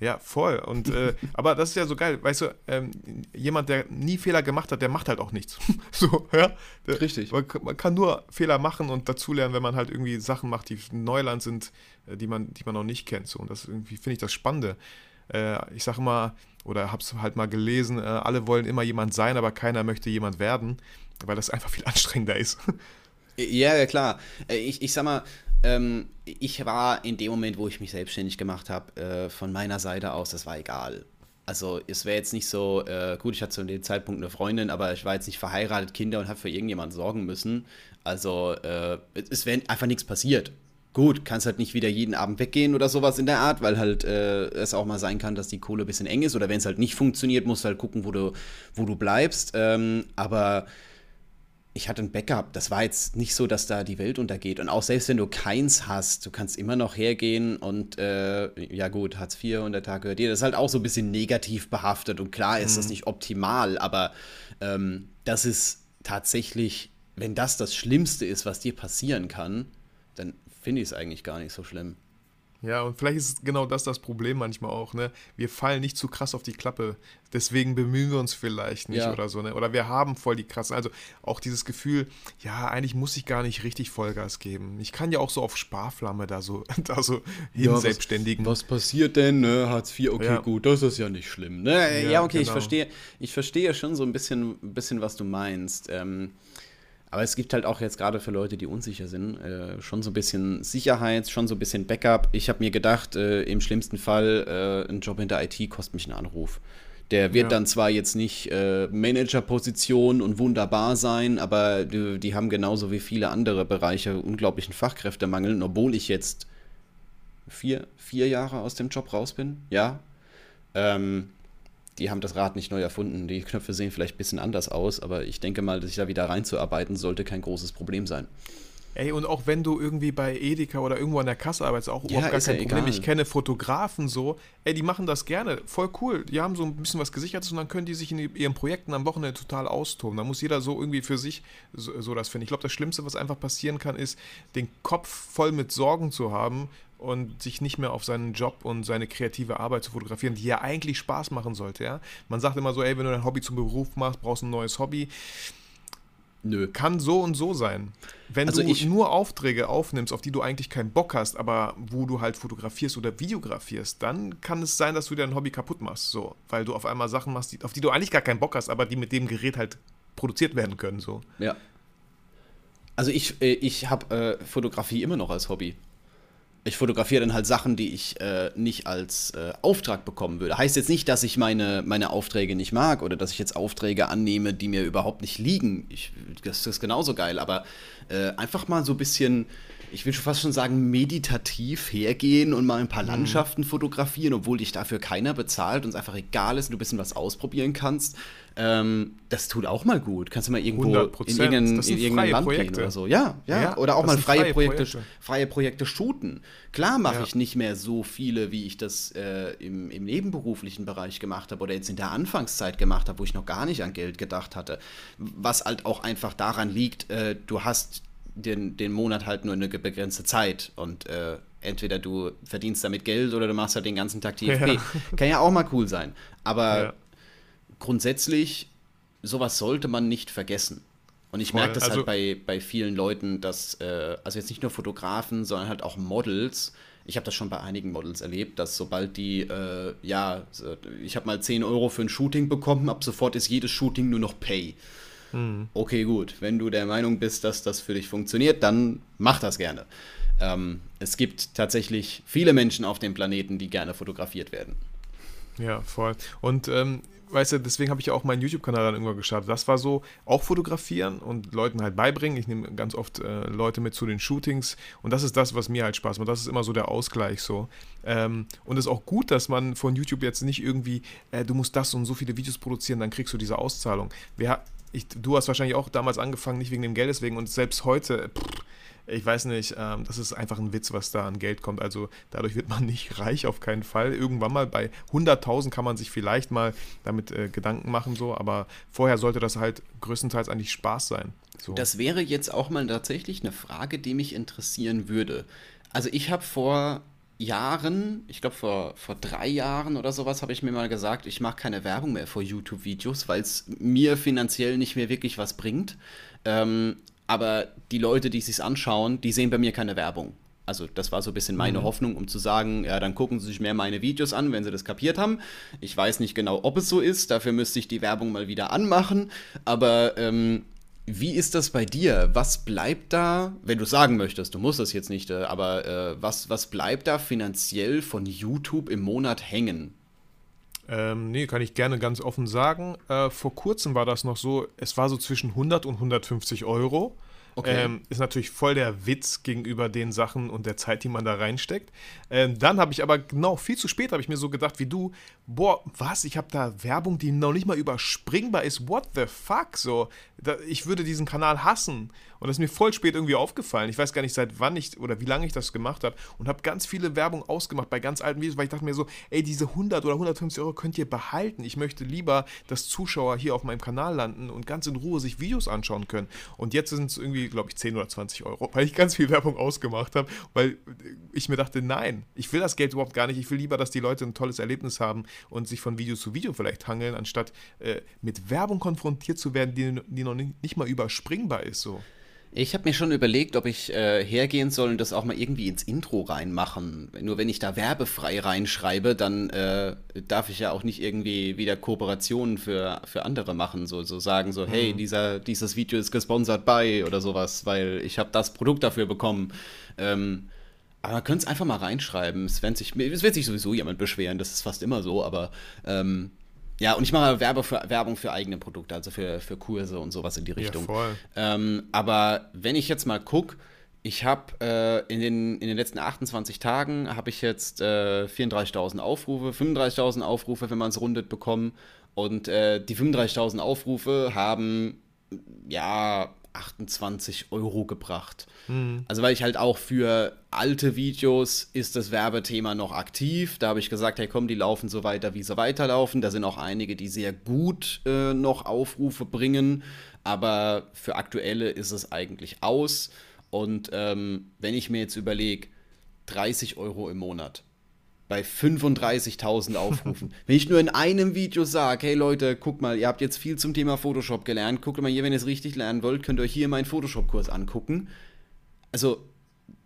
S2: Ja, voll. Und äh, [laughs] aber das ist ja so geil, weißt du, ähm, jemand, der nie Fehler gemacht hat, der macht halt auch nichts. [laughs] so, ja.
S1: Richtig.
S2: Man, man, kann nur Fehler machen und dazulernen, wenn man halt irgendwie Sachen macht, die Neuland sind, äh, die man, die man noch nicht kennt. So. Und das irgendwie finde ich das Spannende. Äh, ich sage mal, oder habe es halt mal gelesen, äh, alle wollen immer jemand sein, aber keiner möchte jemand werden, weil das einfach viel [laughs] anstrengender ist.
S1: Ja, ja, klar. Äh, ich, ich sag mal, ähm, ich war in dem Moment, wo ich mich selbstständig gemacht habe, äh, von meiner Seite aus, das war egal. Also es wäre jetzt nicht so, äh, gut, ich hatte zu dem Zeitpunkt eine Freundin, aber ich war jetzt nicht verheiratet, Kinder und habe für irgendjemanden sorgen müssen. Also äh, es wäre einfach nichts passiert. Gut, kannst halt nicht wieder jeden Abend weggehen oder sowas in der Art, weil halt äh, es auch mal sein kann, dass die Kohle ein bisschen eng ist oder wenn es halt nicht funktioniert, musst du halt gucken, wo du, wo du bleibst. Ähm, aber ich hatte ein Backup. Das war jetzt nicht so, dass da die Welt untergeht. Und auch selbst wenn du keins hast, du kannst immer noch hergehen und äh, ja gut, Hartz IV und der Tag gehört dir. Das ist halt auch so ein bisschen negativ behaftet. Und klar ist mhm. das nicht optimal, aber ähm, das ist tatsächlich, wenn das das Schlimmste ist, was dir passieren kann, dann finde ich es eigentlich gar nicht so schlimm.
S2: Ja, und vielleicht ist genau das das Problem manchmal auch, ne? Wir fallen nicht zu krass auf die Klappe, deswegen bemühen wir uns vielleicht nicht ja. oder so, ne? Oder wir haben voll die krassen, also auch dieses Gefühl, ja, eigentlich muss ich gar nicht richtig Vollgas geben. Ich kann ja auch so auf Sparflamme da so, [laughs] da so hin ja, selbstständigen.
S1: Was, was, passiert denn, ne? Hartz IV, okay, ja. gut, das ist ja nicht schlimm, ne? Ja, okay, genau. ich verstehe, ich verstehe schon so ein bisschen, bisschen was du meinst. Ähm, aber es gibt halt auch jetzt gerade für Leute, die unsicher sind, äh, schon so ein bisschen Sicherheit, schon so ein bisschen Backup. Ich habe mir gedacht, äh, im schlimmsten Fall, äh, ein Job in der IT kostet mich einen Anruf. Der wird ja. dann zwar jetzt nicht äh, Managerposition und wunderbar sein, aber die, die, haben genauso wie viele andere Bereiche unglaublichen Fachkräftemangel, obwohl ich jetzt vier, vier Jahre aus dem Job raus bin. Ja. Ähm, die haben das Rad nicht neu erfunden. Die Knöpfe sehen vielleicht ein bisschen anders aus, aber ich denke mal, sich da wieder reinzuarbeiten, sollte kein großes Problem sein.
S2: Ey, und auch wenn du irgendwie bei Edeka oder irgendwo an der Kasse arbeitest, auch ja, überhaupt gar kein ja Problem. Egal. Ich kenne Fotografen so, ey, die machen das gerne, voll cool. Die haben so ein bisschen was Gesichertes und dann können die sich in ihren Projekten am Wochenende total austoben. Da muss jeder so irgendwie für sich so, so das finden. Ich glaube, das Schlimmste, was einfach passieren kann, ist, den Kopf voll mit Sorgen zu haben und sich nicht mehr auf seinen Job und seine kreative Arbeit zu fotografieren, die ja eigentlich Spaß machen sollte. Ja? Man sagt immer so, ey, wenn du dein Hobby zum Beruf machst, brauchst du ein neues Hobby. Nö. Kann so und so sein. Wenn also du nur Aufträge aufnimmst, auf die du eigentlich keinen Bock hast, aber wo du halt fotografierst oder videografierst, dann kann es sein, dass du dein Hobby kaputt machst. So, weil du auf einmal Sachen machst, die, auf die du eigentlich gar keinen Bock hast, aber die mit dem Gerät halt produziert werden können. So.
S1: Ja. Also ich, äh, ich habe äh, Fotografie immer noch als Hobby ich fotografiere dann halt Sachen, die ich äh, nicht als äh, Auftrag bekommen würde. Heißt jetzt nicht, dass ich meine, meine Aufträge nicht mag oder dass ich jetzt Aufträge annehme, die mir überhaupt nicht liegen. Ich, das ist genauso geil, aber äh, einfach mal so ein bisschen ich will schon fast schon sagen, meditativ hergehen und mal ein paar mhm. Landschaften fotografieren, obwohl dich dafür keiner bezahlt und es einfach egal ist und du ein bisschen was ausprobieren kannst. Ähm, das tut auch mal gut. Kannst du mal irgendwo in irgendein, in irgendein Land Projekte. gehen oder so. Ja, ja. ja oder auch mal freie, freie Projekte, Projekte, freie Projekte shooten. Klar mache ja. ich nicht mehr so viele, wie ich das äh, im, im nebenberuflichen Bereich gemacht habe oder jetzt in der Anfangszeit gemacht habe, wo ich noch gar nicht an Geld gedacht hatte. Was halt auch einfach daran liegt, äh, du hast den, den Monat halt nur eine begrenzte Zeit und äh, entweder du verdienst damit Geld oder du machst halt den ganzen Tag TFP. Ja. Kann ja auch mal cool sein. Aber ja. Grundsätzlich, sowas sollte man nicht vergessen. Und ich merke das halt also, halt bei, bei vielen Leuten, dass, äh, also jetzt nicht nur Fotografen, sondern halt auch Models, ich habe das schon bei einigen Models erlebt, dass sobald die, äh, ja, ich habe mal 10 Euro für ein Shooting bekommen, ab sofort ist jedes Shooting nur noch Pay. Mhm. Okay, gut. Wenn du der Meinung bist, dass das für dich funktioniert, dann mach das gerne. Ähm, es gibt tatsächlich viele Menschen auf dem Planeten, die gerne fotografiert werden.
S2: Ja, voll. Und ähm, weißt du, deswegen habe ich auch meinen YouTube-Kanal dann irgendwann gestartet. Das war so, auch fotografieren und Leuten halt beibringen. Ich nehme ganz oft äh, Leute mit zu den Shootings und das ist das, was mir halt Spaß macht. Das ist immer so der Ausgleich so. Ähm, und es ist auch gut, dass man von YouTube jetzt nicht irgendwie, äh, du musst das und so viele Videos produzieren, dann kriegst du diese Auszahlung. Wer, ich, du hast wahrscheinlich auch damals angefangen, nicht wegen dem Geld deswegen und selbst heute, pff, ich weiß nicht, ähm, das ist einfach ein Witz, was da an Geld kommt. Also dadurch wird man [laughs] nicht reich, auf keinen Fall. Irgendwann mal bei 100.000 kann man sich vielleicht mal damit äh, Gedanken machen, so, aber vorher sollte das halt größtenteils eigentlich Spaß sein. So.
S1: Das wäre jetzt auch mal tatsächlich eine Frage, die mich interessieren würde. Also ich habe vor Jahren, ich glaube vor, vor drei Jahren oder sowas, habe ich mir mal gesagt, ich mache keine Werbung mehr vor YouTube-Videos, weil es mir finanziell nicht mehr wirklich was bringt. Ähm, aber die Leute, die sich anschauen, die sehen bei mir keine Werbung. Also das war so ein bisschen meine mhm. Hoffnung, um zu sagen, ja, dann gucken sie sich mehr meine Videos an, wenn sie das kapiert haben. Ich weiß nicht genau, ob es so ist, dafür müsste ich die Werbung mal wieder anmachen. Aber ähm, wie ist das bei dir? Was bleibt da, wenn du sagen möchtest, du musst das jetzt nicht, äh, aber äh, was, was bleibt da finanziell von YouTube im Monat hängen?
S2: Ähm, nee, kann ich gerne ganz offen sagen. Äh, vor kurzem war das noch so, es war so zwischen 100 und 150 Euro. Okay. Ähm, ist natürlich voll der Witz gegenüber den Sachen und der Zeit, die man da reinsteckt. Ähm, dann habe ich aber genau viel zu spät habe ich mir so gedacht wie du, boah, was? Ich habe da Werbung, die noch nicht mal überspringbar ist. What the fuck? So, da, ich würde diesen Kanal hassen. Und das ist mir voll spät irgendwie aufgefallen. Ich weiß gar nicht, seit wann ich oder wie lange ich das gemacht habe. Und habe ganz viele Werbung ausgemacht bei ganz alten Videos, weil ich dachte mir so, ey, diese 100 oder 150 Euro könnt ihr behalten. Ich möchte lieber, dass Zuschauer hier auf meinem Kanal landen und ganz in Ruhe sich Videos anschauen können. Und jetzt sind es irgendwie, glaube ich, 10 oder 20 Euro, weil ich ganz viel Werbung ausgemacht habe, weil ich mir dachte, nein, ich will das Geld überhaupt gar nicht. Ich will lieber, dass die Leute ein tolles Erlebnis haben und sich von Video zu Video vielleicht hangeln, anstatt äh, mit Werbung konfrontiert zu werden, die, die noch nicht, mal überspringbar ist. So.
S1: Ich habe mir schon überlegt, ob ich äh, hergehen soll und das auch mal irgendwie ins Intro reinmachen. Nur wenn ich da werbefrei reinschreibe, dann äh, darf ich ja auch nicht irgendwie wieder Kooperationen für, für andere machen. So, so sagen so, mhm. hey, dieser, dieses Video ist gesponsert bei oder sowas, weil ich habe das Produkt dafür bekommen. Ähm, aber man könnte es einfach mal reinschreiben. Es wird, sich, es wird sich sowieso jemand beschweren, das ist fast immer so, aber ähm, ja, und ich mache Werbe für, Werbung für eigene Produkte, also für, für Kurse und sowas in die Richtung. Ja, voll. Ähm, aber wenn ich jetzt mal gucke, ich habe äh, in, den, in den letzten 28 Tagen habe ich jetzt äh, 34.000 Aufrufe, 35.000 Aufrufe, wenn man es rundet, bekommen. Und äh, die 35.000 Aufrufe haben ja 28 Euro gebracht. Mhm. Also weil ich halt auch für alte Videos ist das Werbethema noch aktiv. Da habe ich gesagt, hey komm, die laufen so weiter, wie sie weiterlaufen. Da sind auch einige, die sehr gut äh, noch Aufrufe bringen. Aber für aktuelle ist es eigentlich aus. Und ähm, wenn ich mir jetzt überlege, 30 Euro im Monat bei 35.000 Aufrufen. [laughs] wenn ich nur in einem Video sage, hey Leute, guck mal, ihr habt jetzt viel zum Thema Photoshop gelernt, guckt mal hier, wenn ihr es richtig lernen wollt, könnt ihr euch hier meinen Photoshop-Kurs angucken. Also,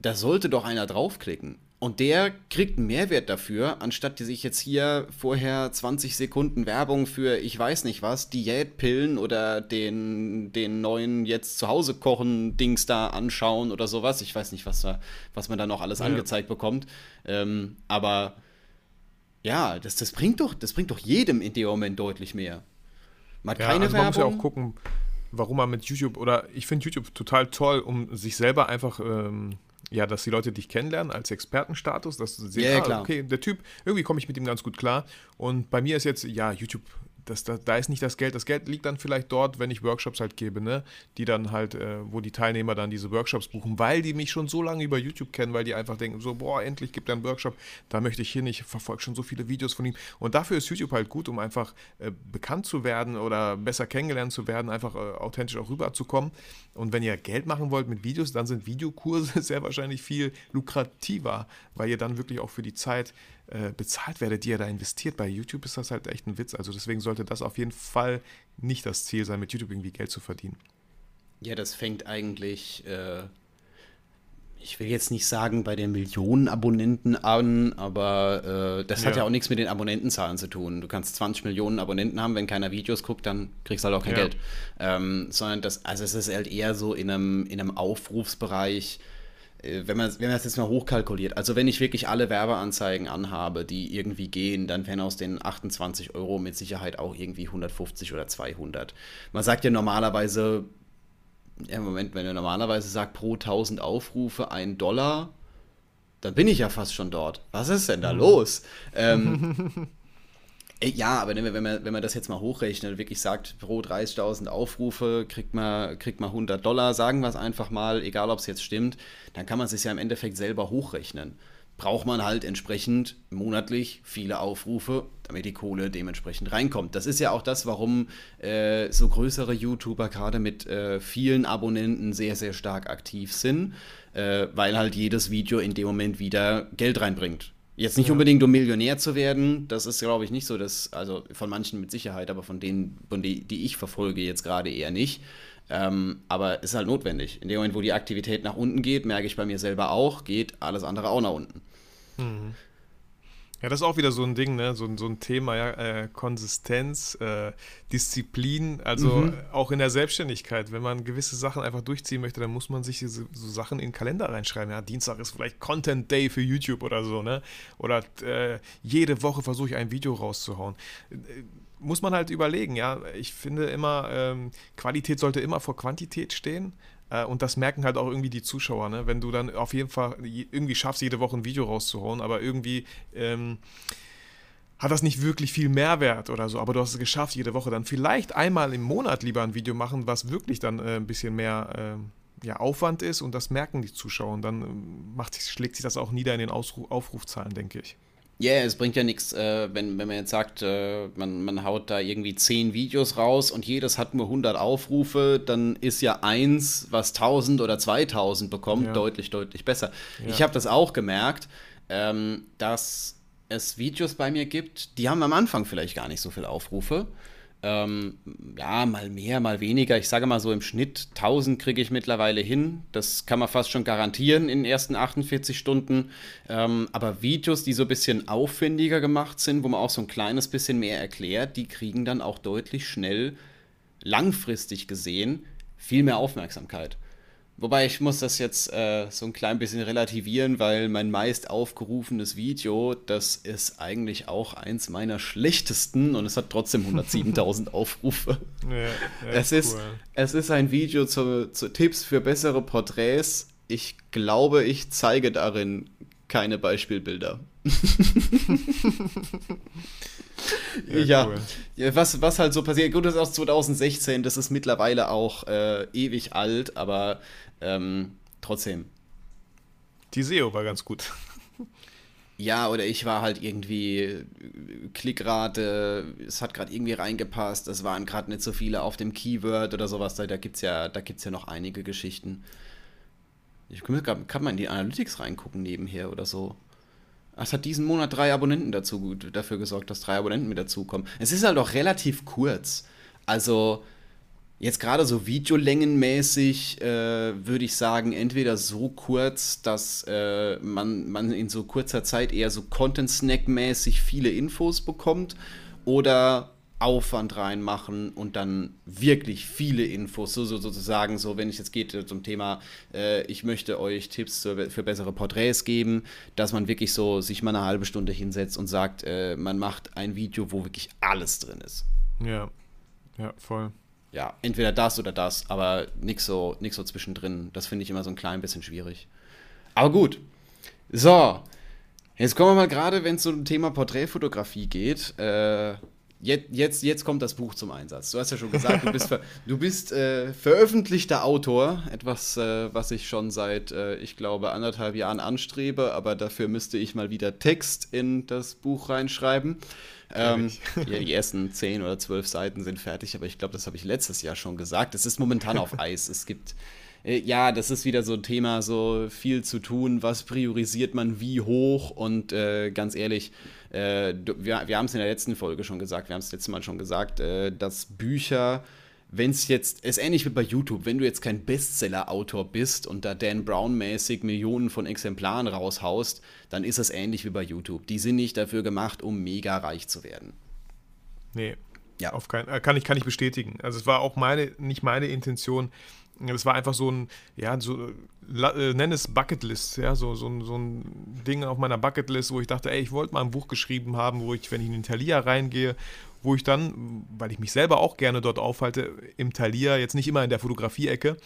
S1: da sollte doch einer draufklicken. Und der kriegt einen Mehrwert dafür, anstatt die sich jetzt hier vorher 20 Sekunden Werbung für ich weiß nicht was, Diätpillen oder den, den neuen jetzt zu Hause kochen Dings da anschauen oder sowas. Ich weiß nicht, was, da, was man da noch alles ja. angezeigt bekommt. Ähm, aber ja, das, das, bringt doch, das bringt doch jedem in dem Moment deutlich mehr.
S2: Man hat ja, keine also man Werbung. muss ja auch gucken, warum man mit YouTube oder ich finde YouTube total toll, um sich selber einfach ähm, ja, dass die Leute dich kennenlernen als Expertenstatus, dass du siehst, ja, ah, okay, der Typ, irgendwie komme ich mit ihm ganz gut klar. Und bei mir ist jetzt, ja, YouTube das, da, da ist nicht das Geld. Das Geld liegt dann vielleicht dort, wenn ich Workshops halt gebe, ne? Die dann halt, äh, wo die Teilnehmer dann diese Workshops buchen, weil die mich schon so lange über YouTube kennen, weil die einfach denken, so, boah, endlich gibt er einen Workshop, da möchte ich hin, ich verfolge schon so viele Videos von ihm. Und dafür ist YouTube halt gut, um einfach äh, bekannt zu werden oder besser kennengelernt zu werden, einfach äh, authentisch auch rüberzukommen. Und wenn ihr Geld machen wollt mit Videos, dann sind Videokurse [laughs] sehr wahrscheinlich viel lukrativer, weil ihr dann wirklich auch für die Zeit äh, bezahlt werdet, die ihr da investiert. Bei YouTube ist das halt echt ein Witz. Also deswegen sollte das auf jeden Fall nicht das Ziel sein, mit YouTube irgendwie Geld zu verdienen.
S1: Ja, das fängt eigentlich, äh, ich will jetzt nicht sagen bei den Millionen Abonnenten an, aber äh, das hat ja. ja auch nichts mit den Abonnentenzahlen zu tun. Du kannst 20 Millionen Abonnenten haben, wenn keiner Videos guckt, dann kriegst du halt auch kein ja. Geld. Ähm, sondern das, also es ist halt eher so in einem, in einem Aufrufsbereich, wenn man, wenn man das jetzt mal hochkalkuliert, also wenn ich wirklich alle Werbeanzeigen anhabe, die irgendwie gehen, dann wären aus den 28 Euro mit Sicherheit auch irgendwie 150 oder 200. Man sagt ja normalerweise, im Moment, wenn er normalerweise sagt, pro 1000 Aufrufe ein Dollar, dann bin ich ja fast schon dort. Was ist denn da mhm. los? Ähm, [laughs] ja, aber wenn man, wenn man das jetzt mal hochrechnet, wirklich sagt, pro 30.000 Aufrufe kriegt man, kriegt man 100 Dollar, sagen wir es einfach mal, egal ob es jetzt stimmt, dann kann man es ja im Endeffekt selber hochrechnen braucht man halt entsprechend monatlich viele Aufrufe, damit die Kohle dementsprechend reinkommt. Das ist ja auch das, warum äh, so größere YouTuber gerade mit äh, vielen Abonnenten sehr, sehr stark aktiv sind, äh, weil halt jedes Video in dem Moment wieder Geld reinbringt. Jetzt nicht ja. unbedingt, um Millionär zu werden, das ist, glaube ich, nicht so, dass, also von manchen mit Sicherheit, aber von denen, von die, die ich verfolge, jetzt gerade eher nicht. Ähm, aber ist halt notwendig. In dem Moment, wo die Aktivität nach unten geht, merke ich bei mir selber auch, geht alles andere auch nach unten. Mhm.
S2: Ja, das ist auch wieder so ein Ding, ne? so, so ein Thema, ja, äh, Konsistenz, äh, Disziplin, also mhm. auch in der Selbstständigkeit. Wenn man gewisse Sachen einfach durchziehen möchte, dann muss man sich so, so Sachen in den Kalender reinschreiben. Ja, Dienstag ist vielleicht Content Day für YouTube oder so, ne? Oder äh, jede Woche versuche ich ein Video rauszuhauen. Muss man halt überlegen, ja. Ich finde immer, ähm, Qualität sollte immer vor Quantität stehen. Äh, und das merken halt auch irgendwie die Zuschauer, ne? wenn du dann auf jeden Fall irgendwie schaffst, jede Woche ein Video rauszuhauen, aber irgendwie ähm, hat das nicht wirklich viel Mehrwert oder so, aber du hast es geschafft, jede Woche dann vielleicht einmal im Monat lieber ein Video machen, was wirklich dann äh, ein bisschen mehr äh, ja, Aufwand ist und das merken die Zuschauer und dann ähm, macht, schlägt sich das auch nieder in den Ausruf Aufrufzahlen, denke ich.
S1: Ja, yeah, es bringt ja nichts, äh, wenn, wenn man jetzt sagt, äh, man, man haut da irgendwie zehn Videos raus und jedes hat nur 100 Aufrufe, dann ist ja eins, was 1000 oder 2000 bekommt, ja. deutlich, deutlich besser. Ja. Ich habe das auch gemerkt, ähm, dass es Videos bei mir gibt, die haben am Anfang vielleicht gar nicht so viele Aufrufe. Ähm, ja, mal mehr, mal weniger. Ich sage mal so im Schnitt 1000 kriege ich mittlerweile hin. Das kann man fast schon garantieren in den ersten 48 Stunden. Ähm, aber Videos, die so ein bisschen aufwendiger gemacht sind, wo man auch so ein kleines bisschen mehr erklärt, die kriegen dann auch deutlich schnell, langfristig gesehen, viel mehr Aufmerksamkeit. Wobei ich muss das jetzt äh, so ein klein bisschen relativieren, weil mein meist aufgerufenes Video, das ist eigentlich auch eins meiner schlechtesten und es hat trotzdem 107.000 [laughs] Aufrufe. Ja, ja, es, ist, cool. es ist ein Video zu, zu Tipps für bessere Porträts. Ich glaube, ich zeige darin keine Beispielbilder. [laughs] ja, ja. Cool. was, was halt so passiert, gut, das ist aus 2016, das ist mittlerweile auch äh, ewig alt, aber ähm, trotzdem.
S2: Die SEO war ganz gut.
S1: Ja, oder ich war halt irgendwie Klickrate, es hat gerade irgendwie reingepasst, es waren gerade nicht so viele auf dem Keyword oder sowas, da, da gibt es ja, ja noch einige Geschichten. Ich kann, kann mal in die Analytics reingucken nebenher oder so. Es hat diesen Monat drei Abonnenten dazu, dafür gesorgt, dass drei Abonnenten mit dazukommen. Es ist halt auch relativ kurz. Also, jetzt gerade so videolängenmäßig äh, würde ich sagen, entweder so kurz, dass äh, man, man in so kurzer Zeit eher so Content-Snack-mäßig viele Infos bekommt, oder Aufwand reinmachen und dann wirklich viele Infos, so, so sozusagen, so wenn es jetzt geht zum Thema, äh, ich möchte euch Tipps für, für, bessere Porträts geben, dass man wirklich so sich mal eine halbe Stunde hinsetzt und sagt, äh, man macht ein Video, wo wirklich alles drin ist.
S2: Ja, ja, voll.
S1: Ja, entweder das oder das, aber nichts so, nix so zwischendrin. Das finde ich immer so ein klein bisschen schwierig. Aber gut. So, jetzt kommen wir mal gerade, wenn es so um Thema Porträtfotografie geht, äh, jetzt, jetzt, jetzt kommt das Buch zum Einsatz. Du hast ja schon gesagt, du bist, [laughs] du bist äh, veröffentlichter Autor, etwas, äh, was ich schon seit, äh, ich glaube, anderthalb Jahren anstrebe, aber dafür müsste ich mal wieder Text in das Buch reinschreiben. Ähm, [laughs] ja, die ersten zehn oder zwölf Seiten sind fertig, aber ich glaube, das habe ich letztes Jahr schon gesagt. Es ist momentan auf [laughs] Eis. Es gibt äh, ja, das ist wieder so ein Thema, so viel zu tun, was priorisiert man wie hoch und äh, ganz ehrlich, äh, wir, wir haben es in der letzten Folge schon gesagt, wir haben es letztes Mal schon gesagt, äh, dass Bücher wenn es jetzt, ist ähnlich wie bei YouTube, wenn du jetzt kein Bestseller-Autor bist und da Dan Brown-mäßig Millionen von Exemplaren raushaust, dann ist es ähnlich wie bei YouTube. Die sind nicht dafür gemacht, um mega reich zu werden.
S2: Nee. Ja. Auf kein, äh, kann, ich, kann ich bestätigen. Also es war auch meine, nicht meine Intention. Es war einfach so ein, ja, so, äh, nenn es Bucketlist, ja, so, so, so ein Ding auf meiner Bucketlist, wo ich dachte, ey, ich wollte mal ein Buch geschrieben haben, wo ich, wenn ich in den Thalia reingehe wo ich dann, weil ich mich selber auch gerne dort aufhalte, im Thalia, jetzt nicht immer in der Fotografie-Ecke,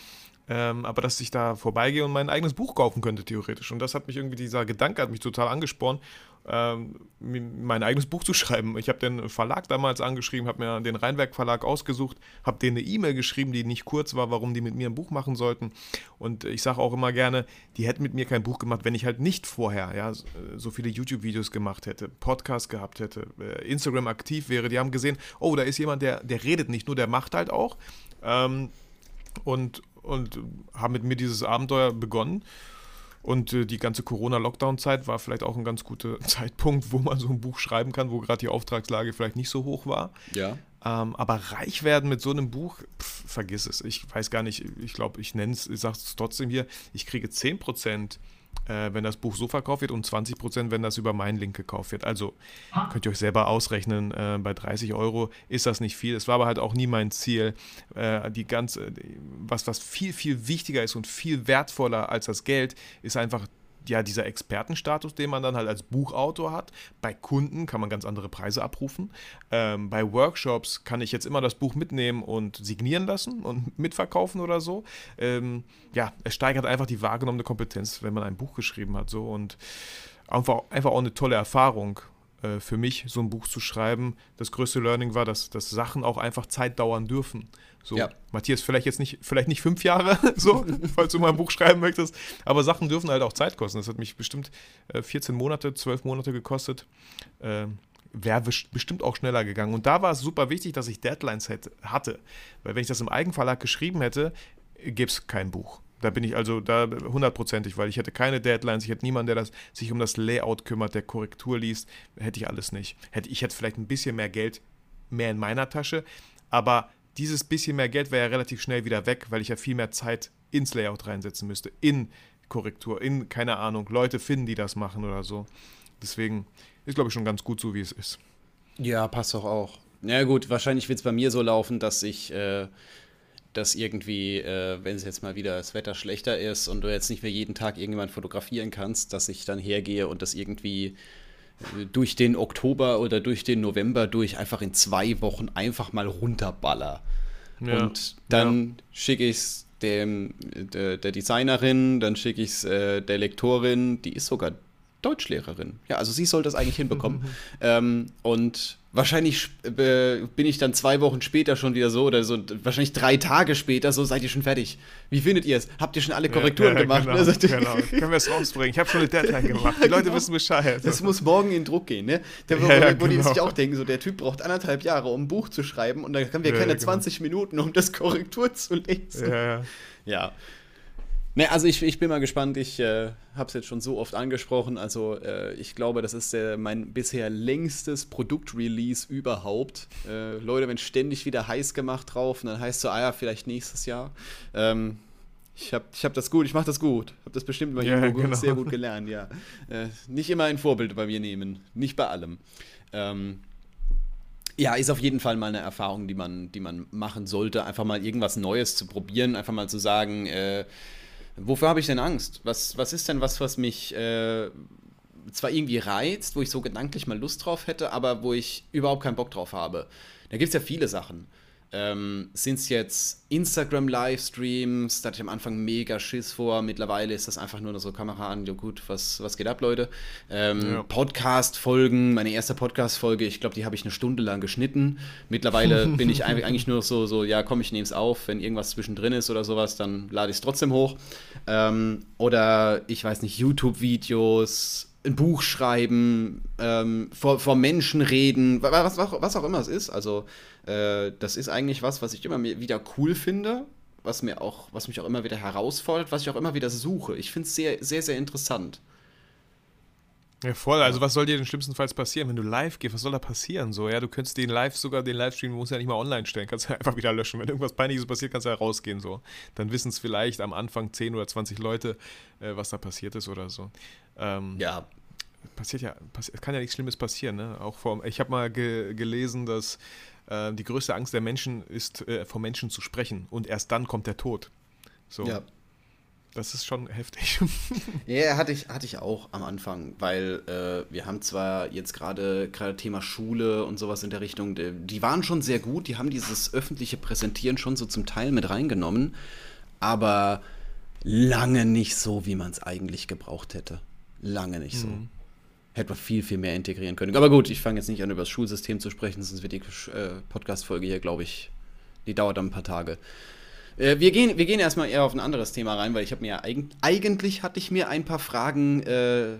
S2: ähm, aber dass ich da vorbeigehe und mein eigenes Buch kaufen könnte, theoretisch. Und das hat mich irgendwie, dieser Gedanke hat mich total angespornt ähm, mein eigenes Buch zu [laughs] schreiben. Ich habe den Verlag damals angeschrieben, habe mir den Rheinwerk Verlag ausgesucht, habe denen eine E-Mail geschrieben, die nicht kurz war, warum die mit mir ein Buch machen sollten. Und ich sage auch immer gerne, die hätten mit mir kein Buch gemacht, wenn ich halt nicht vorher ja, so viele YouTube-Videos gemacht hätte, Podcasts gehabt hätte, äh, Instagram aktiv wäre. Die haben gesehen, oh, da ist jemand, der, der redet nicht nur, der macht halt auch. Ähm, und, und haben mit mir dieses Abenteuer begonnen. Und äh, die ganze Corona-Lockdown-Zeit war vielleicht auch ein ganz guter [laughs] Zeitpunkt, wo man so ein Buch schreiben kann, wo gerade die Auftragslage vielleicht nicht so hoch war.
S1: Ja.
S2: Ähm, aber reich werden mit so einem Buch, pff, vergiss es. Ich weiß gar nicht, ich glaube, ich nenne es, ich sage es trotzdem hier, ich kriege 10% äh, wenn das Buch so verkauft wird und 20 Prozent, wenn das über meinen Link gekauft wird. Also könnt ihr euch selber ausrechnen, äh, bei 30 Euro ist das nicht viel. Es war aber halt auch nie mein Ziel. Äh, die ganze, was, was viel, viel wichtiger ist und viel wertvoller als das Geld, ist einfach ja, dieser Expertenstatus, den man dann halt als Buchautor hat. Bei Kunden kann man ganz andere Preise abrufen. Ähm, bei Workshops kann ich jetzt immer das Buch mitnehmen und signieren lassen und [laughs] mitverkaufen oder so. Ähm, ja, es steigert einfach die wahrgenommene Kompetenz, wenn man ein Buch geschrieben hat. So und einfach, einfach auch eine tolle Erfahrung äh, für mich, so ein Buch zu schreiben. Das größte Learning war, dass, dass Sachen auch einfach Zeit dauern dürfen. So, ja. Matthias, vielleicht jetzt nicht, vielleicht nicht fünf Jahre, [laughs] so, falls du mal ein Buch schreiben möchtest, aber Sachen dürfen halt auch Zeit kosten. Das hat mich bestimmt äh, 14 Monate, 12 Monate gekostet. Äh, Wäre bestimmt auch schneller gegangen. Und da war es super wichtig, dass ich Deadlines hätte, hatte. Weil wenn ich das im Eigenverlag geschrieben hätte, gäbe es kein Buch. Da bin ich also da hundertprozentig, weil ich hätte keine Deadlines, ich hätte niemanden, der das, sich um das Layout kümmert, der Korrektur liest, hätte ich alles nicht. Hätte, ich hätte vielleicht ein bisschen mehr Geld mehr in meiner Tasche, aber dieses bisschen mehr Geld wäre ja relativ schnell wieder weg, weil ich ja viel mehr Zeit ins Layout reinsetzen müsste, in Korrektur, in, keine Ahnung, Leute finden, die das machen oder so. Deswegen ist, glaube ich, schon ganz gut so, wie es ist.
S1: Ja, passt doch auch. Ja, gut, wahrscheinlich wird es bei mir so laufen, dass ich äh, dass irgendwie, äh, wenn es jetzt mal wieder das Wetter schlechter ist und du jetzt nicht mehr jeden Tag irgendjemand fotografieren kannst, dass ich dann hergehe und das irgendwie durch den Oktober oder durch den November durch einfach in zwei Wochen einfach mal runterballer. Ja. Und dann ja. schicke ich es dem der, der, Designerin, dann schicke ich es äh, der Lektorin, die ist sogar Deutschlehrerin. Ja, also sie soll das eigentlich hinbekommen. [laughs] ähm, und wahrscheinlich äh, bin ich dann zwei Wochen später schon wieder so oder so, wahrscheinlich drei Tage später, so seid ihr schon fertig. Wie findet ihr es? Habt ihr schon alle Korrekturen ja, ja, gemacht?
S2: Genau,
S1: also,
S2: genau. [laughs] Können wir es rausbringen? Ich habe schon eine Deadline gemacht. Die Leute genau. wissen Bescheid.
S1: Das muss morgen in Druck gehen, ne? Der, wo, ja, wo genau. die sich auch denken, so der Typ braucht anderthalb Jahre, um ein Buch zu schreiben und dann haben wir keine 20 genau. Minuten, um das Korrektur zu lesen. Ja, ja. ja. Ne, also ich, ich bin mal gespannt. Ich äh, habe es jetzt schon so oft angesprochen. Also äh, ich glaube, das ist äh, mein bisher längstes Produktrelease überhaupt. Äh, Leute, wenn ständig wieder heiß gemacht drauf, und dann heißt es so, ah ja, vielleicht nächstes Jahr. Ähm, ich habe ich hab das gut, ich mache das gut. Habe das bestimmt mal ja, genau. sehr gut gelernt, ja. Äh, nicht immer ein Vorbild bei mir nehmen, nicht bei allem. Ähm, ja, ist auf jeden Fall mal eine Erfahrung, die man, die man machen sollte. Einfach mal irgendwas Neues zu probieren, einfach mal zu sagen, äh, wofür habe ich denn Angst? Was, was ist denn was, was mich äh, zwar irgendwie reizt, wo ich so gedanklich mal Lust drauf hätte, aber wo ich überhaupt keinen Bock drauf habe? Da gibt es ja viele Sachen. Ähm, Sind es jetzt Instagram-Livestreams, da hatte ich am Anfang mega Schiss vor. Mittlerweile ist das einfach nur so Kamera an, ja gut, was, was geht ab, Leute? Ähm, ja. Podcast-Folgen, meine erste Podcast-Folge, ich glaube, die habe ich eine Stunde lang geschnitten. Mittlerweile [laughs] bin ich eigentlich nur so, so ja komm, ich nehme es auf. Wenn irgendwas zwischendrin ist oder sowas, dann lade ich es trotzdem hoch. Ähm, oder ich weiß nicht, YouTube-Videos, ein Buch schreiben, ähm, vor, vor Menschen reden, was, was, auch immer es ist. Also äh, das ist eigentlich was, was ich immer wieder cool finde, was mir auch, was mich auch immer wieder herausfordert, was ich auch immer wieder suche. Ich finde es sehr, sehr, sehr interessant.
S2: Ja, voll. Also, was soll dir denn schlimmstenfalls passieren, wenn du live gehst? Was soll da passieren? So, ja, du könntest den live sogar, den Livestream, musst du ja nicht mal online stellen, kannst [laughs] du einfach wieder löschen. Wenn irgendwas Peinliches passiert, kannst du ja rausgehen. So. Dann wissen es vielleicht am Anfang 10 oder 20 Leute, äh, was da passiert ist oder so. Ähm,
S1: ja.
S2: Passiert ja, passiert, kann ja nichts Schlimmes passieren, ne? Auch vor, ich habe mal ge gelesen, dass äh, die größte Angst der Menschen ist, äh, vor Menschen zu sprechen. Und erst dann kommt der Tod. So. Ja. Das ist schon heftig. [laughs]
S1: Ja, hatte ich, hatte ich auch am Anfang, weil äh, wir haben zwar jetzt gerade gerade Thema Schule und sowas in der Richtung, die, die waren schon sehr gut, die haben dieses öffentliche Präsentieren schon so zum Teil mit reingenommen, aber lange nicht so, wie man es eigentlich gebraucht hätte. Lange nicht so. Mhm. Hätte man viel, viel mehr integrieren können. Aber gut, ich fange jetzt nicht an, über das Schulsystem zu sprechen, sonst wird die äh, Podcast-Folge hier, glaube ich, die dauert dann ein paar Tage. Äh, wir, gehen, wir gehen erstmal eher auf ein anderes Thema rein, weil ich habe mir ja eig eigentlich hatte ich mir ein paar Fragen äh,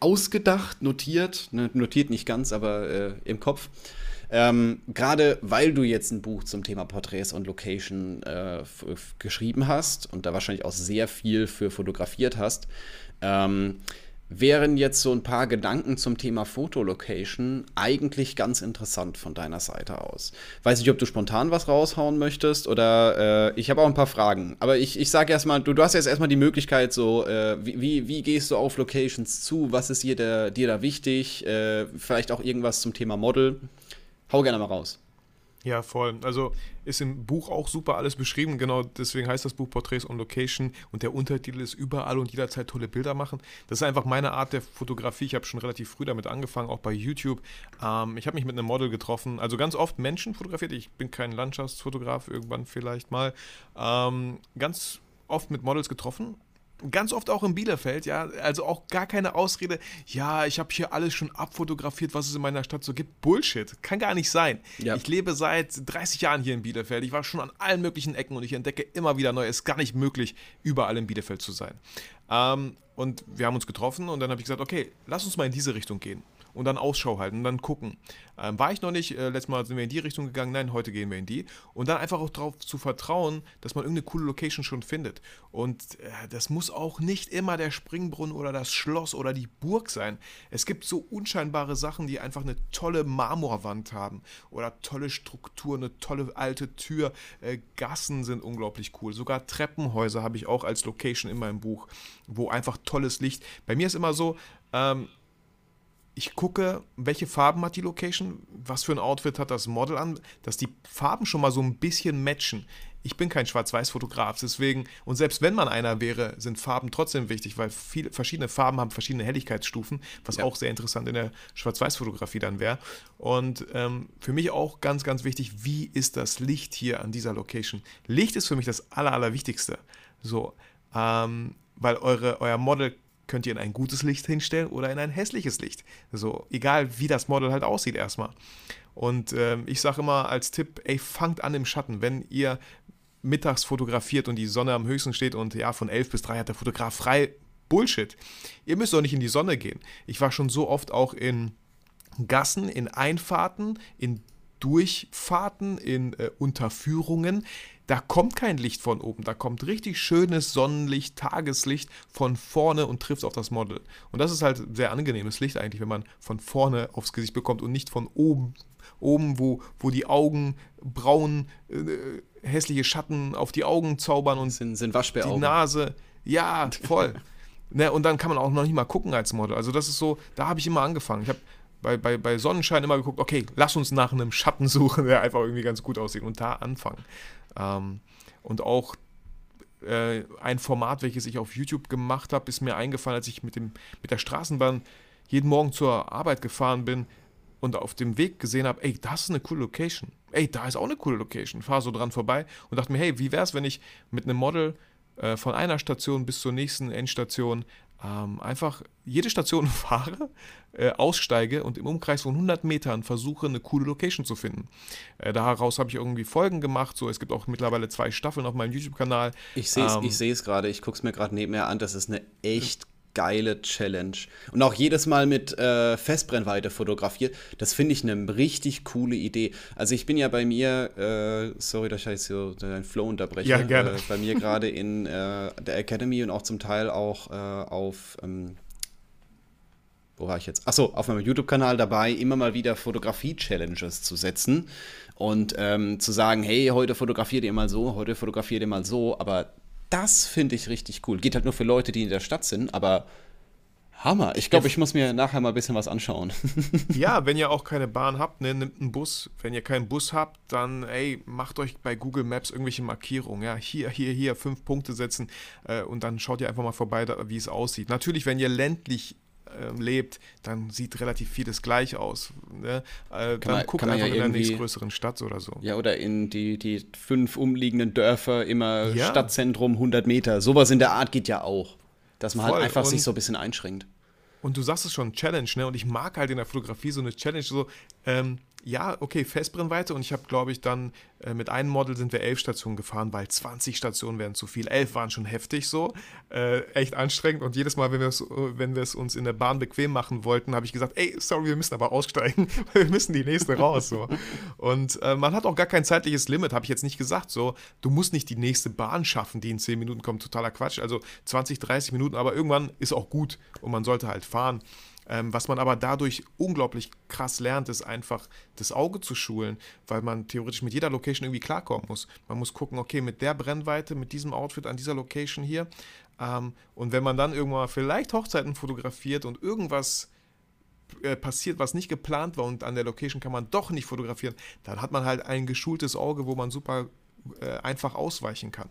S1: ausgedacht, notiert, ne, notiert nicht ganz, aber äh, im Kopf. Ähm, Gerade weil du jetzt ein Buch zum Thema Porträts und Location äh, geschrieben hast und da wahrscheinlich auch sehr viel für fotografiert hast, ähm, wären jetzt so ein paar Gedanken zum Thema Fotolocation eigentlich ganz interessant von deiner Seite aus. Weiß nicht, ob du spontan was raushauen möchtest oder äh, ich habe auch ein paar Fragen. Aber ich, ich sage erstmal, du, du hast jetzt erstmal die Möglichkeit, so, äh, wie, wie gehst du auf Locations zu? Was ist dir, der, dir da wichtig? Äh, vielleicht auch irgendwas zum Thema Model. Hau gerne mal raus.
S2: Ja, voll. Also ist im Buch auch super alles beschrieben. Genau deswegen heißt das Buch Portraits on Location und der Untertitel ist überall und jederzeit tolle Bilder machen. Das ist einfach meine Art der Fotografie. Ich habe schon relativ früh damit angefangen, auch bei YouTube. Ähm, ich habe mich mit einem Model getroffen, also ganz oft Menschen fotografiert. Ich bin kein Landschaftsfotograf, irgendwann vielleicht mal. Ähm, ganz oft mit Models getroffen ganz oft auch in Bielefeld, ja, also auch gar keine Ausrede, ja, ich habe hier alles schon abfotografiert, was es in meiner Stadt so gibt. Bullshit, kann gar nicht sein. Ja. Ich lebe seit 30 Jahren hier in Bielefeld, ich war schon an allen möglichen Ecken und ich entdecke immer wieder neu. Es ist gar nicht möglich, überall in Bielefeld zu sein. Ähm, und wir haben uns getroffen und dann habe ich gesagt, okay, lass uns mal in diese Richtung gehen und dann Ausschau halten und dann gucken. Ähm, war ich noch nicht, äh, letztes Mal sind wir in die Richtung gegangen, nein, heute gehen wir in die. Und dann einfach auch darauf zu vertrauen, dass man irgendeine coole Location schon findet. Und äh, das muss auch nicht immer der Springbrunnen oder das Schloss oder die Burg sein. Es gibt so unscheinbare Sachen, die einfach eine tolle Marmorwand haben oder tolle Struktur, eine tolle alte Tür. Äh, Gassen sind unglaublich cool. Sogar Treppenhäuser habe ich auch als Location in meinem Buch, wo einfach tolles Licht. Bei mir ist immer so, ähm, ich gucke, welche Farben hat die Location, was für ein Outfit hat das Model an, dass die Farben schon mal so ein bisschen matchen. Ich bin kein Schwarz-Weiß-Fotograf, deswegen, und selbst wenn man einer wäre, sind Farben trotzdem wichtig, weil viele verschiedene Farben haben verschiedene Helligkeitsstufen, was ja. auch sehr interessant in der Schwarz-Weiß-Fotografie dann wäre. Und ähm, für mich auch ganz, ganz wichtig, wie ist das Licht hier an dieser Location? Licht ist für mich das Aller, Allerwichtigste. So, ähm, weil eure, euer Model könnt ihr in ein gutes Licht hinstellen oder in ein hässliches Licht. So, egal wie das Model halt aussieht erstmal. Und ähm, ich sage immer als Tipp, ey, fangt an im Schatten. Wenn ihr mittags fotografiert und die Sonne am höchsten steht und ja, von 11 bis 3 hat der Fotograf frei, Bullshit. Ihr müsst doch nicht in die Sonne gehen. Ich war schon so oft auch in Gassen, in Einfahrten, in Durchfahrten, in äh, Unterführungen da kommt kein Licht von oben, da kommt richtig schönes Sonnenlicht, Tageslicht von vorne und trifft auf das Model. Und das ist halt sehr angenehmes Licht eigentlich, wenn man von vorne aufs Gesicht bekommt und nicht von oben. Oben, wo, wo die Augen braun, äh, hässliche Schatten auf die Augen zaubern und
S1: sind, sind
S2: die Nase. Ja, voll. [laughs] ne, und dann kann man auch noch nicht mal gucken als Model. Also das ist so, da habe ich immer angefangen. Ich habe bei, bei, bei Sonnenschein immer geguckt, okay, lass uns nach einem Schatten suchen, [laughs] der einfach irgendwie ganz gut aussieht und da anfangen. Ähm, und auch äh, ein Format, welches ich auf YouTube gemacht habe, ist mir eingefallen, als ich mit, dem, mit der Straßenbahn jeden Morgen zur Arbeit gefahren bin und auf dem Weg gesehen habe, ey, das ist eine coole Location. Ey, da ist auch eine coole Location. Fahre so dran vorbei und dachte mir, hey, wie wäre es, wenn ich mit einem Model äh, von einer Station bis zur nächsten Endstation ähm, einfach jede Station fahre, äh, aussteige und im Umkreis von 100 Metern versuche, eine coole Location zu finden. Äh, daraus habe ich irgendwie Folgen gemacht. So, es gibt auch mittlerweile zwei Staffeln auf meinem YouTube-Kanal.
S1: Ich sehe es ähm, gerade, ich gucke es mir gerade nebenher an. Das ist eine echt geile Challenge. Und auch jedes Mal mit äh, Festbrennweite fotografiert. Das finde ich eine richtig coole Idee. Also ich bin ja bei mir, äh, sorry, dass ich jetzt so deinen Flow unterbreche.
S2: Ja, gerne.
S1: Äh, bei mir gerade in äh, der Academy und auch zum Teil auch äh, auf ähm, wo war ich jetzt? Achso, auf meinem YouTube-Kanal dabei, immer mal wieder Fotografie-Challenges zu setzen und ähm, zu sagen, hey, heute fotografiert ihr mal so, heute fotografiert ihr mal so, aber das finde ich richtig cool. Geht halt nur für Leute, die in der Stadt sind, aber Hammer. Ich glaube, ich muss mir nachher mal ein bisschen was anschauen. [laughs]
S2: ja, wenn ihr auch keine Bahn habt, ne, nimmt einen Bus. Wenn ihr keinen Bus habt, dann, ey, macht euch bei Google Maps irgendwelche Markierungen. Ja, hier, hier, hier, fünf Punkte setzen äh, und dann schaut ihr einfach mal vorbei, da, wie es aussieht. Natürlich, wenn ihr ländlich äh, lebt, dann sieht relativ vieles gleich aus. Ne? Äh, dann
S1: man,
S2: guckt einfach
S1: ja
S2: in der nächstgrößeren Stadt oder so.
S1: Ja, oder in die, die fünf umliegenden Dörfer immer
S2: Ja.
S1: Stadtzentrum 100 Meter. Sowas in der Art geht ja auch. Dass man
S2: Voll.
S1: halt einfach
S2: Und-
S1: sich so ein bisschen einschränkt.
S2: Und du sagst es schon, Challenge, ne? Und ich mag halt in der Fotografie so eine Challenge, so, ähm, ja, okay, Festbrennweite und ich habe, glaube ich, dann äh, mit einem Model sind wir elf Stationen gefahren, weil 20 Stationen wären zu viel. Elf waren schon heftig so, äh, echt anstrengend und jedes Mal, wenn wir es uns in der Bahn bequem machen wollten, habe ich gesagt, ey, sorry, wir müssen aber aussteigen, [laughs] weil wir müssen die nächste raus, so. Und äh, man hat auch gar kein zeitliches Limit, habe ich jetzt nicht gesagt, so, du musst nicht die nächste Bahn schaffen, die in 10 Minuten kommt, totaler Quatsch, also 20, 30 Minuten, aber irgendwann ist auch gut und man sollte halt fahren. Ähm, was man aber dadurch unglaublich krass lernt, ist einfach das Auge zu schulen, weil man theoretisch mit jeder Location irgendwie klarkommen muss. Man muss gucken, okay, mit der Brennweite, mit diesem Outfit an dieser Location hier. Ähm, und wenn man dann irgendwann vielleicht Hochzeiten fotografiert und irgendwas äh, passiert, was nicht geplant war und an der Location kann man doch nicht fotografieren, dann hat man halt ein geschultes Auge, wo man super äh, einfach ausweichen kann.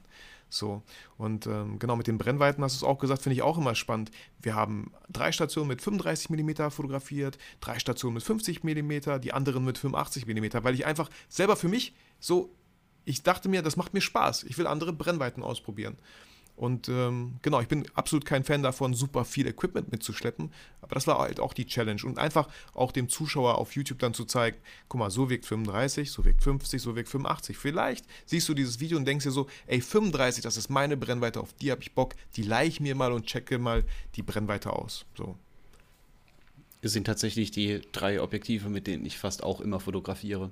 S2: So, und ähm, genau mit den Brennweiten hast du es auch gesagt, finde ich auch immer spannend. Wir haben drei Stationen mit 35 mm fotografiert, drei Stationen mit 50 mm, die anderen mit 85 mm, weil ich einfach selber für mich so, ich dachte mir, das macht mir Spaß. Ich will andere Brennweiten ausprobieren. Und ähm, genau, ich bin absolut kein Fan davon, super viel Equipment mitzuschleppen. Aber das war halt auch die Challenge. Und einfach auch dem Zuschauer auf YouTube dann zu zeigen, guck mal, so wirkt 35, so wirkt 50, so wirkt 85. Vielleicht siehst du dieses Video und denkst dir so, ey, 35, das ist meine Brennweite, auf die habe ich Bock, die leih ich mir mal und checke mal die Brennweite aus. So.
S1: Das sind tatsächlich die drei Objektive, mit denen ich fast auch immer fotografiere.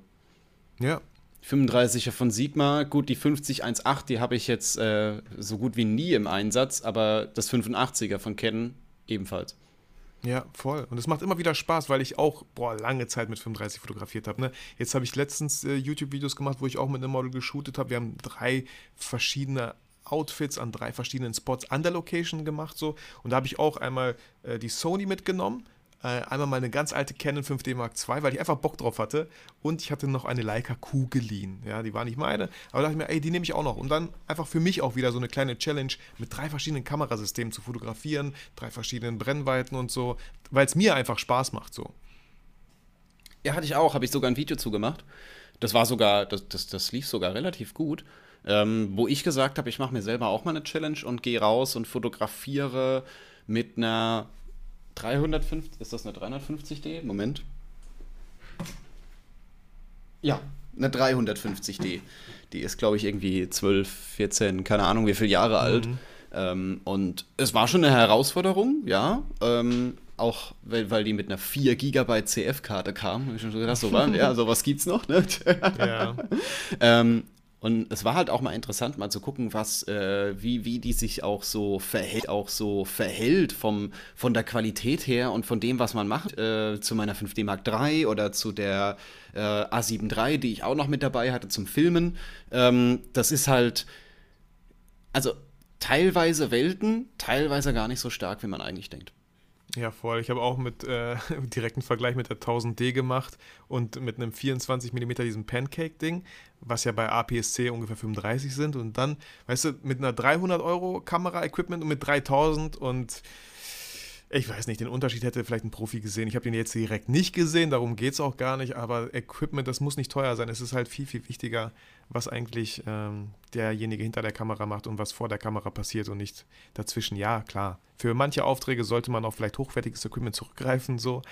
S2: Ja,
S1: 35er von Sigma, gut, die 5018, die habe ich jetzt äh, so gut wie nie im Einsatz, aber das 85er von Canon ebenfalls.
S2: Ja, voll. Und es macht immer wieder Spaß, weil ich auch, boah, lange Zeit mit 35 fotografiert habe. Ne? Jetzt habe ich letztens äh, YouTube-Videos gemacht, wo ich auch mit einem Model geshootet habe. Wir haben drei verschiedene Outfits an drei verschiedenen Spots an der Location gemacht. so Und da habe ich auch einmal äh, die Sony mitgenommen. Äh, einmal meine ganz alte Canon 5D Mark II, weil ich einfach Bock drauf hatte. Und ich hatte noch eine Leica Q geliehen. Ja, die war nicht meine. Aber da dachte ich mir, ey, die nehme ich auch noch. Und dann einfach für mich auch wieder so eine kleine Challenge, mit drei verschiedenen Kamerasystemen zu fotografieren, drei verschiedenen Brennweiten und so, weil es mir einfach Spaß macht. So.
S1: Ja, hatte ich auch, habe ich sogar ein Video zugemacht. Das war sogar, das, das, das lief sogar relativ gut. Ähm, wo ich gesagt habe, ich mache mir selber auch mal eine Challenge und gehe raus und fotografiere mit einer 350, ist das eine 350D? Moment. Ja, eine 350D. Die ist, glaube ich, irgendwie 12, 14, keine Ahnung wie viele Jahre alt. Ähm, und es war schon eine Herausforderung, ja. Ähm, auch weil, weil die mit einer 4 GB CF-Karte kam. Hab ich schon so gedacht, so war, ja, [laughs] sowas gibt's noch, ne?
S2: Ja. [laughs]
S1: Ähm, und es war halt auch mal interessant, mal zu gucken, was, äh, wie, wie die sich auch so verhält, auch so verhält vom, von der Qualität her und von dem, was man macht, äh, zu meiner 5D Mark III oder zu der äh, A7 III, die ich auch noch mit dabei hatte zum Filmen. Ähm, das ist halt, also teilweise Welten, teilweise gar nicht so stark, wie man eigentlich denkt.
S2: Ja, voll. Ich habe auch mit äh, [laughs] direkten Vergleich mit der 1000D gemacht und mit einem 24 mm diesem Pancake-Ding, was ja bei APS-C ungefähr 35 sind. Und dann, weißt du, mit einer 300 Euro Kamera-Equipment und mit 3000 und ich weiß nicht, den Unterschied hätte vielleicht ein Profi gesehen. Ich habe den jetzt direkt nicht gesehen, darum geht es auch gar nicht. Aber Equipment, das muss nicht teuer sein. Es ist halt viel, viel wichtiger, was eigentlich ähm, derjenige hinter der Kamera macht und was vor der Kamera passiert und nicht dazwischen. Ja, klar. Für manche Aufträge sollte man auf vielleicht hochwertiges Equipment zurückgreifen, so.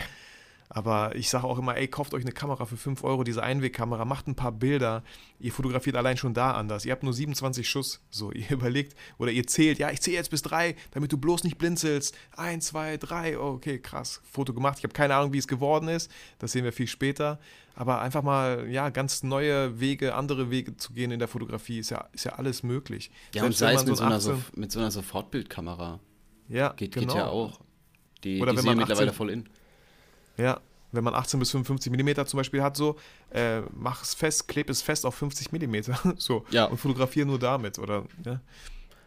S2: Aber ich sage auch immer, ey, kauft euch eine Kamera für 5 Euro, diese Einwegkamera, macht ein paar Bilder. Ihr fotografiert allein schon da anders. Ihr habt nur 27 Schuss. So, [laughs] ihr überlegt oder ihr zählt, ja, ich zähle jetzt bis drei, damit du bloß nicht blinzelst. Eins, zwei, drei, oh, okay, krass. Foto gemacht. Ich habe keine Ahnung, wie es geworden ist. Das sehen wir viel später. Aber einfach mal, ja, ganz neue Wege, andere Wege zu gehen in der Fotografie, ist ja, ist ja alles möglich.
S1: Ja, und
S2: Selbst
S1: sei
S2: wenn
S1: es mit so,
S2: ein
S1: einer, so,
S2: 18
S1: mit so einer Sofortbildkamera.
S2: ja,
S1: Geht,
S2: genau.
S1: geht ja auch. Die,
S2: Oder
S1: die
S2: wenn
S1: sind
S2: man
S1: ja mittlerweile
S2: 18
S1: voll in.
S2: Ja, wenn man 18 bis 55 mm zum Beispiel hat, so, äh, mach es fest, kleb es fest auf 50 mm. [laughs] so.
S1: Ja.
S2: Und fotografiere nur damit. Oder, ja.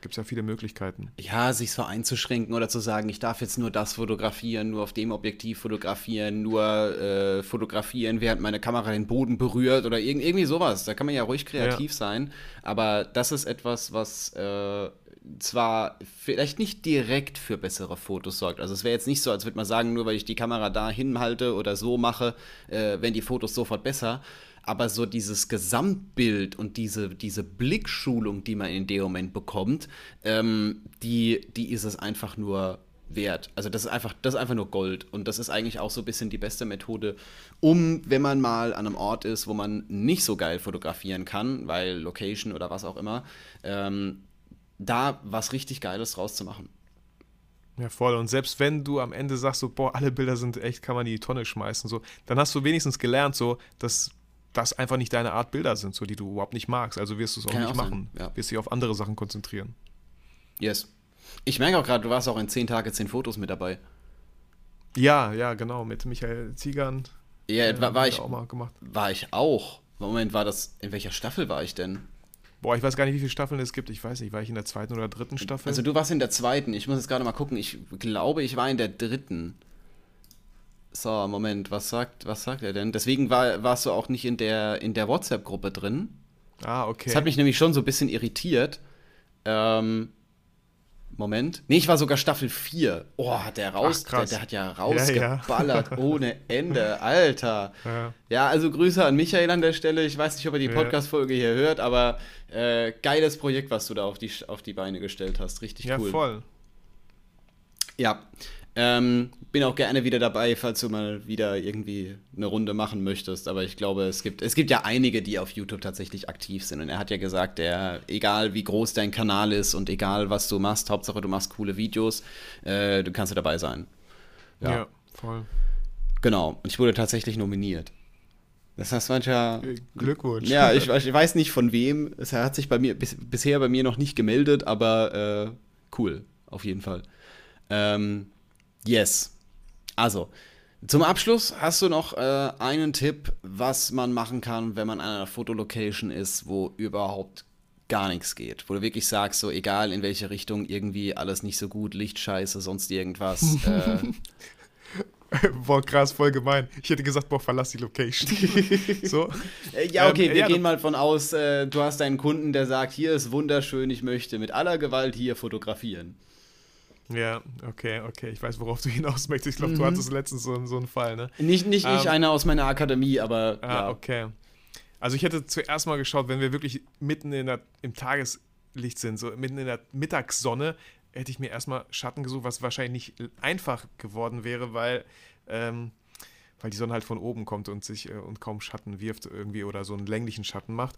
S2: Gibt es ja viele Möglichkeiten.
S1: Ja, sich so einzuschränken oder zu sagen, ich darf jetzt nur das fotografieren, nur auf dem Objektiv fotografieren, nur äh, fotografieren, während meine Kamera den Boden berührt oder irg irgendwie sowas. Da kann man ja ruhig kreativ
S2: Ja.
S1: sein. Aber das ist etwas, was äh, zwar vielleicht nicht direkt für bessere Fotos sorgt. Also es wäre jetzt nicht so, als würde man sagen, nur weil ich die Kamera da hinhalte oder so mache, äh, werden die Fotos sofort besser. Aber so dieses Gesamtbild und diese, diese Blickschulung, die man in dem Moment bekommt, ähm, die, die ist es einfach nur wert. Also das ist einfach, das ist einfach nur Gold. Und das ist eigentlich auch so ein bisschen die beste Methode, um, wenn man mal an einem Ort ist, wo man nicht so geil fotografieren kann, weil Location oder was auch immer, ähm, da was richtig Geiles draus zu machen.
S2: Ja, voll. Und selbst wenn du am Ende sagst, so, boah, alle Bilder sind echt, kann man die Tonne schmeißen, so, dann hast du wenigstens gelernt, so, dass das einfach nicht deine Art Bilder sind, so, die du überhaupt nicht magst. Also wirst du es auch
S1: Kann
S2: nicht
S1: auch
S2: machen.
S1: ja.
S2: Wirst dich auf andere Sachen konzentrieren.
S1: Yes. Ich merke auch gerade, du warst auch in 10 Tage 10 Fotos mit dabei.
S2: Ja, ja, genau. Mit Michael Ziegern.
S1: Ja,
S2: äh,
S1: war, war, ich,
S2: auch mal gemacht.
S1: war ich auch. Moment, war das, in welcher Staffel war ich denn?
S2: Boah, ich weiß gar nicht, wie viele Staffeln es gibt. Ich weiß nicht, war ich in der zweiten oder dritten Staffel?
S1: Also du warst in der zweiten. Ich muss jetzt gerade mal gucken. Ich glaube, ich war in der dritten. So, Moment, was sagt, was sagt er denn? Deswegen war, warst du auch nicht in der, in der WhatsApp-Gruppe drin.
S2: ah, okay.
S1: Das hat mich nämlich schon so ein bisschen irritiert. Ähm, Moment. Nee, ich war sogar Staffel 4. Oh, hat der raus,
S2: Ach,
S1: der, der hat ja
S2: Ja, ja.
S1: rausgeballert ohne Ende. Alter.
S2: ja.
S1: Ja, also Grüße an Michael an der Stelle. Ich weiß nicht, ob er die
S2: Ja.
S1: Podcast-Folge hier hört, aber äh, geiles Projekt, was du da auf die, auf die Beine gestellt hast. Richtig
S2: ja,
S1: cool.
S2: voll.
S1: Ja. Ähm, bin auch gerne wieder dabei, falls du mal wieder irgendwie eine Runde machen möchtest. Aber ich glaube, es gibt, es gibt ja einige, die auf YouTube tatsächlich aktiv sind. Und er hat ja gesagt, der, egal wie groß dein Kanal ist und egal was du machst, Hauptsache du machst coole Videos, äh, du kannst ja dabei sein.
S2: Ja,
S1: Ja.
S2: voll.
S1: Genau. Und ich wurde tatsächlich nominiert. Das heißt manchmal.
S2: Äh, Glückwunsch.
S1: Ja, ich, [laughs] ich weiß nicht von wem. Es hat sich bei mir bis, bisher bei mir noch nicht gemeldet, aber äh, cool, auf jeden Fall. Ähm, yes. Also, zum Abschluss hast du noch äh, einen Tipp, was man machen kann, wenn man an einer Fotolocation ist, wo überhaupt gar nichts geht. Wo du wirklich sagst, so egal in welche Richtung, irgendwie alles nicht so gut, Lichtscheiße, sonst irgendwas. äh, [laughs]
S2: Boah, krass, voll gemein. Ich hätte gesagt, boah, verlass die Location. [laughs] so.
S1: Äh, Ja, okay,
S2: Ähm,
S1: wir
S2: ja,
S1: gehen mal von aus, äh, du hast einen Kunden, der sagt, hier ist wunderschön, ich möchte mit aller Gewalt hier fotografieren.
S2: Ja, okay, okay. Ich weiß, worauf du [laughs] hinaus möchtest. Ich glaube, du
S1: Mhm.
S2: hattest letztens so, so einen Fall, ne?
S1: Nicht, nicht ich,
S2: Ähm,
S1: einer aus meiner Akademie, aber
S2: Ah,
S1: ja.
S2: okay. Also ich hätte zuerst mal geschaut, wenn wir wirklich mitten in der, im Tageslicht sind, so mitten in der Mittagssonne, hätte ich mir erstmal Schatten gesucht, was wahrscheinlich nicht einfach geworden wäre, weil, ähm, weil die Sonne halt von oben kommt und sich äh, und kaum Schatten wirft irgendwie oder so einen länglichen Schatten macht.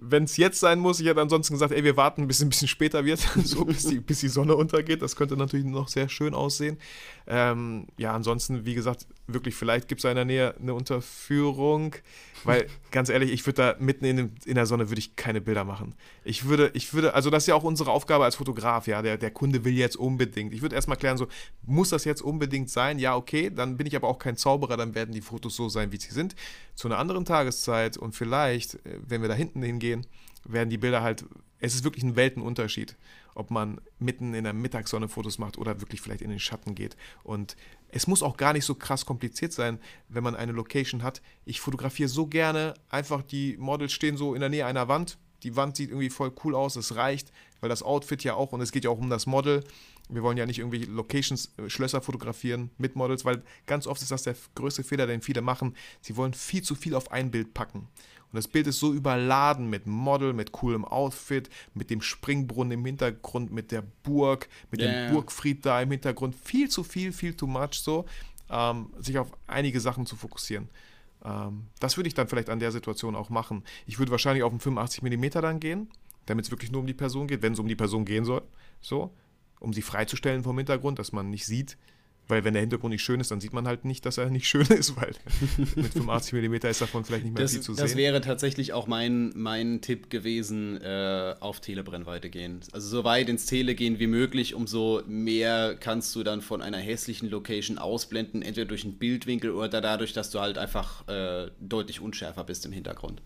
S2: Wenn es jetzt sein muss, ich hätte ansonsten gesagt, ey, wir warten, bis es ein bisschen später wird, [laughs] so bis die, bis die Sonne untergeht. Das könnte natürlich noch sehr schön aussehen. Ähm, ja, ansonsten, wie gesagt, wirklich, vielleicht gibt es da in der Nähe eine Unterführung, weil [laughs] ganz ehrlich, ich würde da mitten in, dem, in der Sonne würde ich keine Bilder machen. Ich würde, ich würde, also das ist ja auch unsere Aufgabe als Fotograf, ja, der, der Kunde will jetzt unbedingt. Ich würde erstmal klären, so, muss das jetzt unbedingt sein? Ja, okay, dann bin ich aber auch kein Zauberer, dann werden die Fotos so sein, wie sie sind. Zu einer anderen Tageszeit und vielleicht, äh, wenn wir da hinten hingehen, werden die Bilder halt, es ist wirklich ein Weltenunterschied, ob man mitten in der Mittagssonne Fotos macht oder wirklich vielleicht in den Schatten geht. Und es muss auch gar nicht so krass kompliziert sein, wenn man eine Location hat. Ich fotografiere so gerne, einfach die Models stehen so in der Nähe einer Wand. Die Wand sieht irgendwie voll cool aus, es reicht, weil das Outfit ja auch, und es geht ja auch um das Model. Wir wollen ja nicht irgendwie Locations, äh, Schlösser fotografieren mit Models, weil ganz oft ist das der größte Fehler, den viele machen. Sie wollen viel zu viel auf ein Bild packen. Und das Bild ist so überladen mit Model, mit coolem Outfit, mit dem Springbrunnen im Hintergrund, mit der Burg, mit
S1: Ja,
S2: dem. Burgfried da im Hintergrund. Viel zu viel, viel too much so, ähm, sich auf einige Sachen zu fokussieren. Ähm, das würde ich dann vielleicht an der Situation auch machen. Ich würde wahrscheinlich auf einen 85 mm dann gehen, damit es wirklich nur um die Person geht, wenn es um die Person gehen soll. So, um sie freizustellen vom Hintergrund, dass man nicht sieht, Weil wenn der Hintergrund nicht schön ist, dann sieht man halt nicht, dass er nicht schön [laughs] ist, weil mit 85 mm ist davon vielleicht nicht mehr
S1: Das,
S2: viel zu
S1: das
S2: sehen.
S1: wäre tatsächlich auch mein, mein Tipp gewesen, äh, auf Telebrennweite gehen. Also so weit ins Tele gehen wie möglich, umso mehr kannst du dann von einer hässlichen Location ausblenden, entweder durch einen Bildwinkel oder dadurch, dass du halt einfach äh, deutlich unschärfer bist im Hintergrund.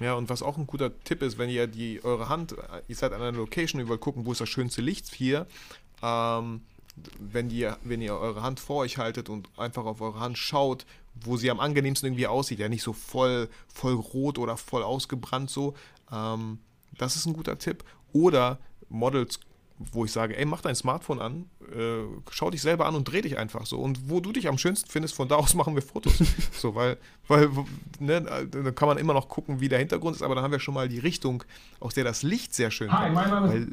S2: Ja, und was auch ein guter Tipp ist, wenn ihr die eure Hand, ihr seid an einer Location, ihr wollt gucken, wo ist das schönste Licht hier, ähm, wenn, ihr, wenn ihr eure Hand vor euch haltet und einfach auf eure Hand schaut, wo sie am angenehmsten irgendwie aussieht, ja nicht so voll, voll rot oder voll ausgebrannt so, ähm, das ist ein guter Tipp. Oder Models, wo ich sage, ey, mach dein Smartphone an, äh, schau dich selber an und dreh dich einfach so. Und wo du dich am schönsten findest, von da aus [laughs] machen wir Fotos. so, weil, weil ne, dann kann man immer noch gucken, wie der Hintergrund ist, aber dann haben wir schon mal die Richtung, aus der das Licht sehr schön
S3: Hi,
S2: kommt.
S3: mein Name ist-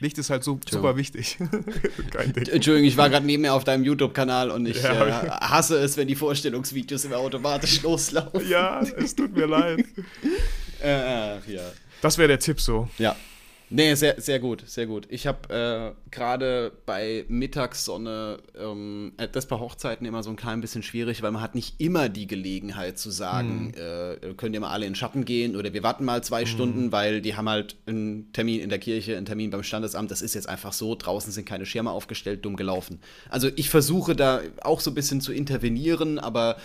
S2: Licht ist halt so super wichtig. [laughs] Kein Ding.
S1: Entschuldigung, ich war gerade neben mir auf deinem YouTube-Kanal und ich
S2: Ja.
S1: äh, hasse es, wenn die Vorstellungsvideos immer automatisch loslaufen.
S2: Ja, es tut mir leid. [laughs]
S1: Äh, ach, ja.
S2: Das wäre der Tipp so.
S1: Ja. Nee, sehr, sehr gut, sehr gut. Ich habe äh, gerade bei Mittagssonne, ähm, äh, das bei Hochzeiten immer so ein klein bisschen schwierig, weil man hat nicht immer die Gelegenheit zu sagen, äh, könnt ihr mal alle in den Schatten gehen oder wir warten mal zwei Stunden, weil die haben halt einen Termin in der Kirche, einen Termin beim Standesamt. Das ist jetzt einfach so, draußen sind keine Schirme aufgestellt, dumm gelaufen. Also ich versuche da auch so ein bisschen zu intervenieren, aber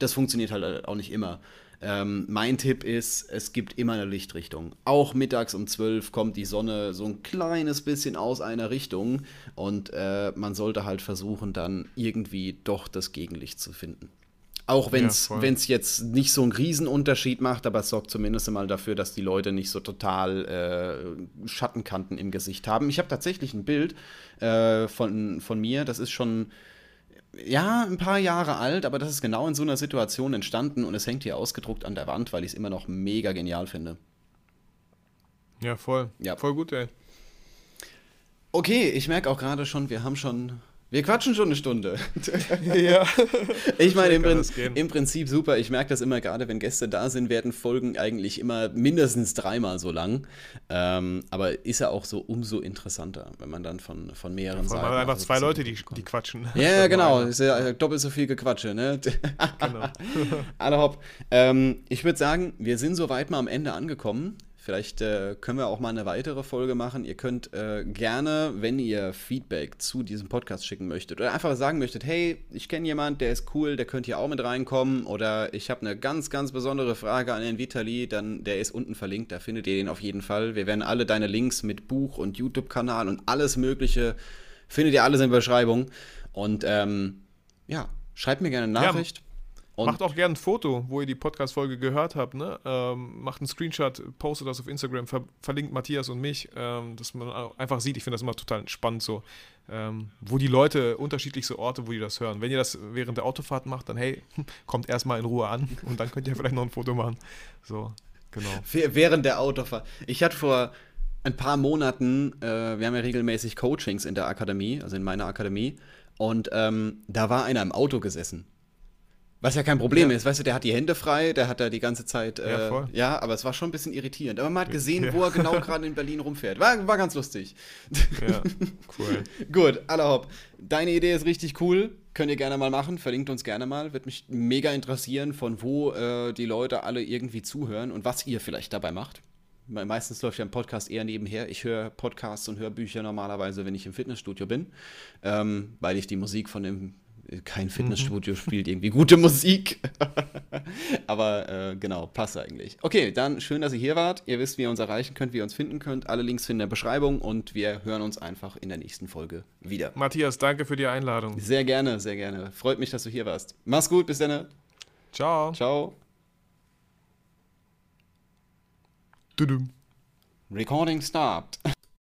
S1: das funktioniert halt auch nicht immer. Ähm, mein Tipp ist, es gibt immer eine Lichtrichtung. Auch mittags um 12 kommt die Sonne so ein kleines bisschen aus einer Richtung und äh, man sollte halt versuchen, dann irgendwie doch das Gegenlicht zu finden. Auch wenn es
S2: voll.
S1: jetzt nicht so einen Riesenunterschied macht, aber es sorgt zumindest mal dafür, dass die Leute nicht so total äh, Schattenkanten im Gesicht haben. Ich habe tatsächlich ein Bild äh, von, von mir, das ist schon ja, ein paar Jahre alt, aber das ist genau in so einer Situation entstanden und es hängt hier ausgedruckt an der Wand, weil ich es immer noch mega genial finde.
S2: Ja, voll.
S1: Ja.
S2: Voll gut, ey.
S1: Okay, ich merke auch gerade schon, wir haben schon. Wir quatschen schon eine Stunde. [laughs]
S2: ja.
S1: Ich meine, im, Prin im Prinzip super. Ich merke das immer gerade, wenn Gäste da sind, werden Folgen eigentlich immer mindestens dreimal so lang. Ähm, aber ist ja auch so umso interessanter, wenn man dann von, von mehreren
S2: allem
S1: Seiten.
S2: wir einfach
S1: auch so
S2: zwei Leute, die, die quatschen.
S1: Ja, ja, [laughs] genau. Ist ja doppelt so viel Gequatsche, ne? [laughs]
S2: Genau.
S1: Alle hopp. Ähm, ich würde sagen, wir sind soweit mal am Ende angekommen. Vielleicht äh, können wir auch mal eine weitere Folge machen. Ihr könnt äh, gerne, wenn ihr Feedback zu diesem Podcast schicken möchtet oder einfach sagen möchtet, hey, ich kenne jemand, der ist cool, der könnte hier auch mit reinkommen oder ich habe eine ganz, ganz besondere Frage an den Vitali, dann der ist unten verlinkt, da findet ihr den auf jeden Fall. Wir werden alle deine Links mit Buch und YouTube-Kanal und alles Mögliche, findet ihr alles in der Beschreibung. Und ähm, ja, schreibt mir gerne eine
S2: Ja,
S1: Nachricht. Und
S2: Macht auch gerne ein Foto, wo ihr die Podcast-Folge gehört habt. Ne? Ähm, macht einen Screenshot, postet das auf Instagram, ver verlinkt Matthias und mich, ähm, dass man auch einfach sieht. Ich finde das immer total spannend so, ähm, wo die Leute, unterschiedlichste Orte, wo die das hören. Wenn ihr das während der Autofahrt macht, dann hey, [laughs] kommt erstmal in Ruhe an und dann könnt ihr vielleicht noch ein Foto machen. So, genau.
S1: Wäh- Während der Autofahrt. Ich hatte vor ein paar Monaten, äh, wir haben ja regelmäßig Coachings in der Akademie, also in meiner Akademie, und ähm, da war einer im Auto gesessen. Was ja kein Problem
S2: Ja.
S1: ist, weißt du, der hat die Hände frei, der hat da die ganze Zeit, äh,
S2: Ja,
S1: ja,
S2: voll.
S1: aber es war schon ein bisschen irritierend. Aber man hat gesehen,
S2: Ja.
S1: wo er genau [laughs] gerade in Berlin rumfährt. War, war ganz lustig.
S2: Ja, cool. [laughs]
S1: Gut, aller hopp. Deine Idee ist richtig cool. Könnt ihr gerne mal machen. Verlinkt uns gerne mal. Wird mich mega interessieren, von wo äh, die Leute alle irgendwie zuhören und was ihr vielleicht dabei macht. Me- Meistens läuft ja ein Podcast eher nebenher. Ich höre Podcasts und Hörbücher normalerweise, wenn ich im Fitnessstudio bin, ähm, weil ich die Musik von dem. Kein Fitnessstudio spielt irgendwie gute Musik. [laughs] Aber äh, genau, passt eigentlich. Okay, dann schön, dass ihr hier wart. Ihr wisst, wie ihr uns erreichen könnt, wie ihr uns finden könnt. Alle Links in der Beschreibung und wir hören uns einfach in der nächsten Folge wieder.
S2: Matthias, danke für die Einladung.
S1: Sehr gerne, sehr gerne. Freut mich, dass du hier warst. Mach's gut, bis dann.
S2: Ciao.
S1: Ciao. Recording stopped. [laughs]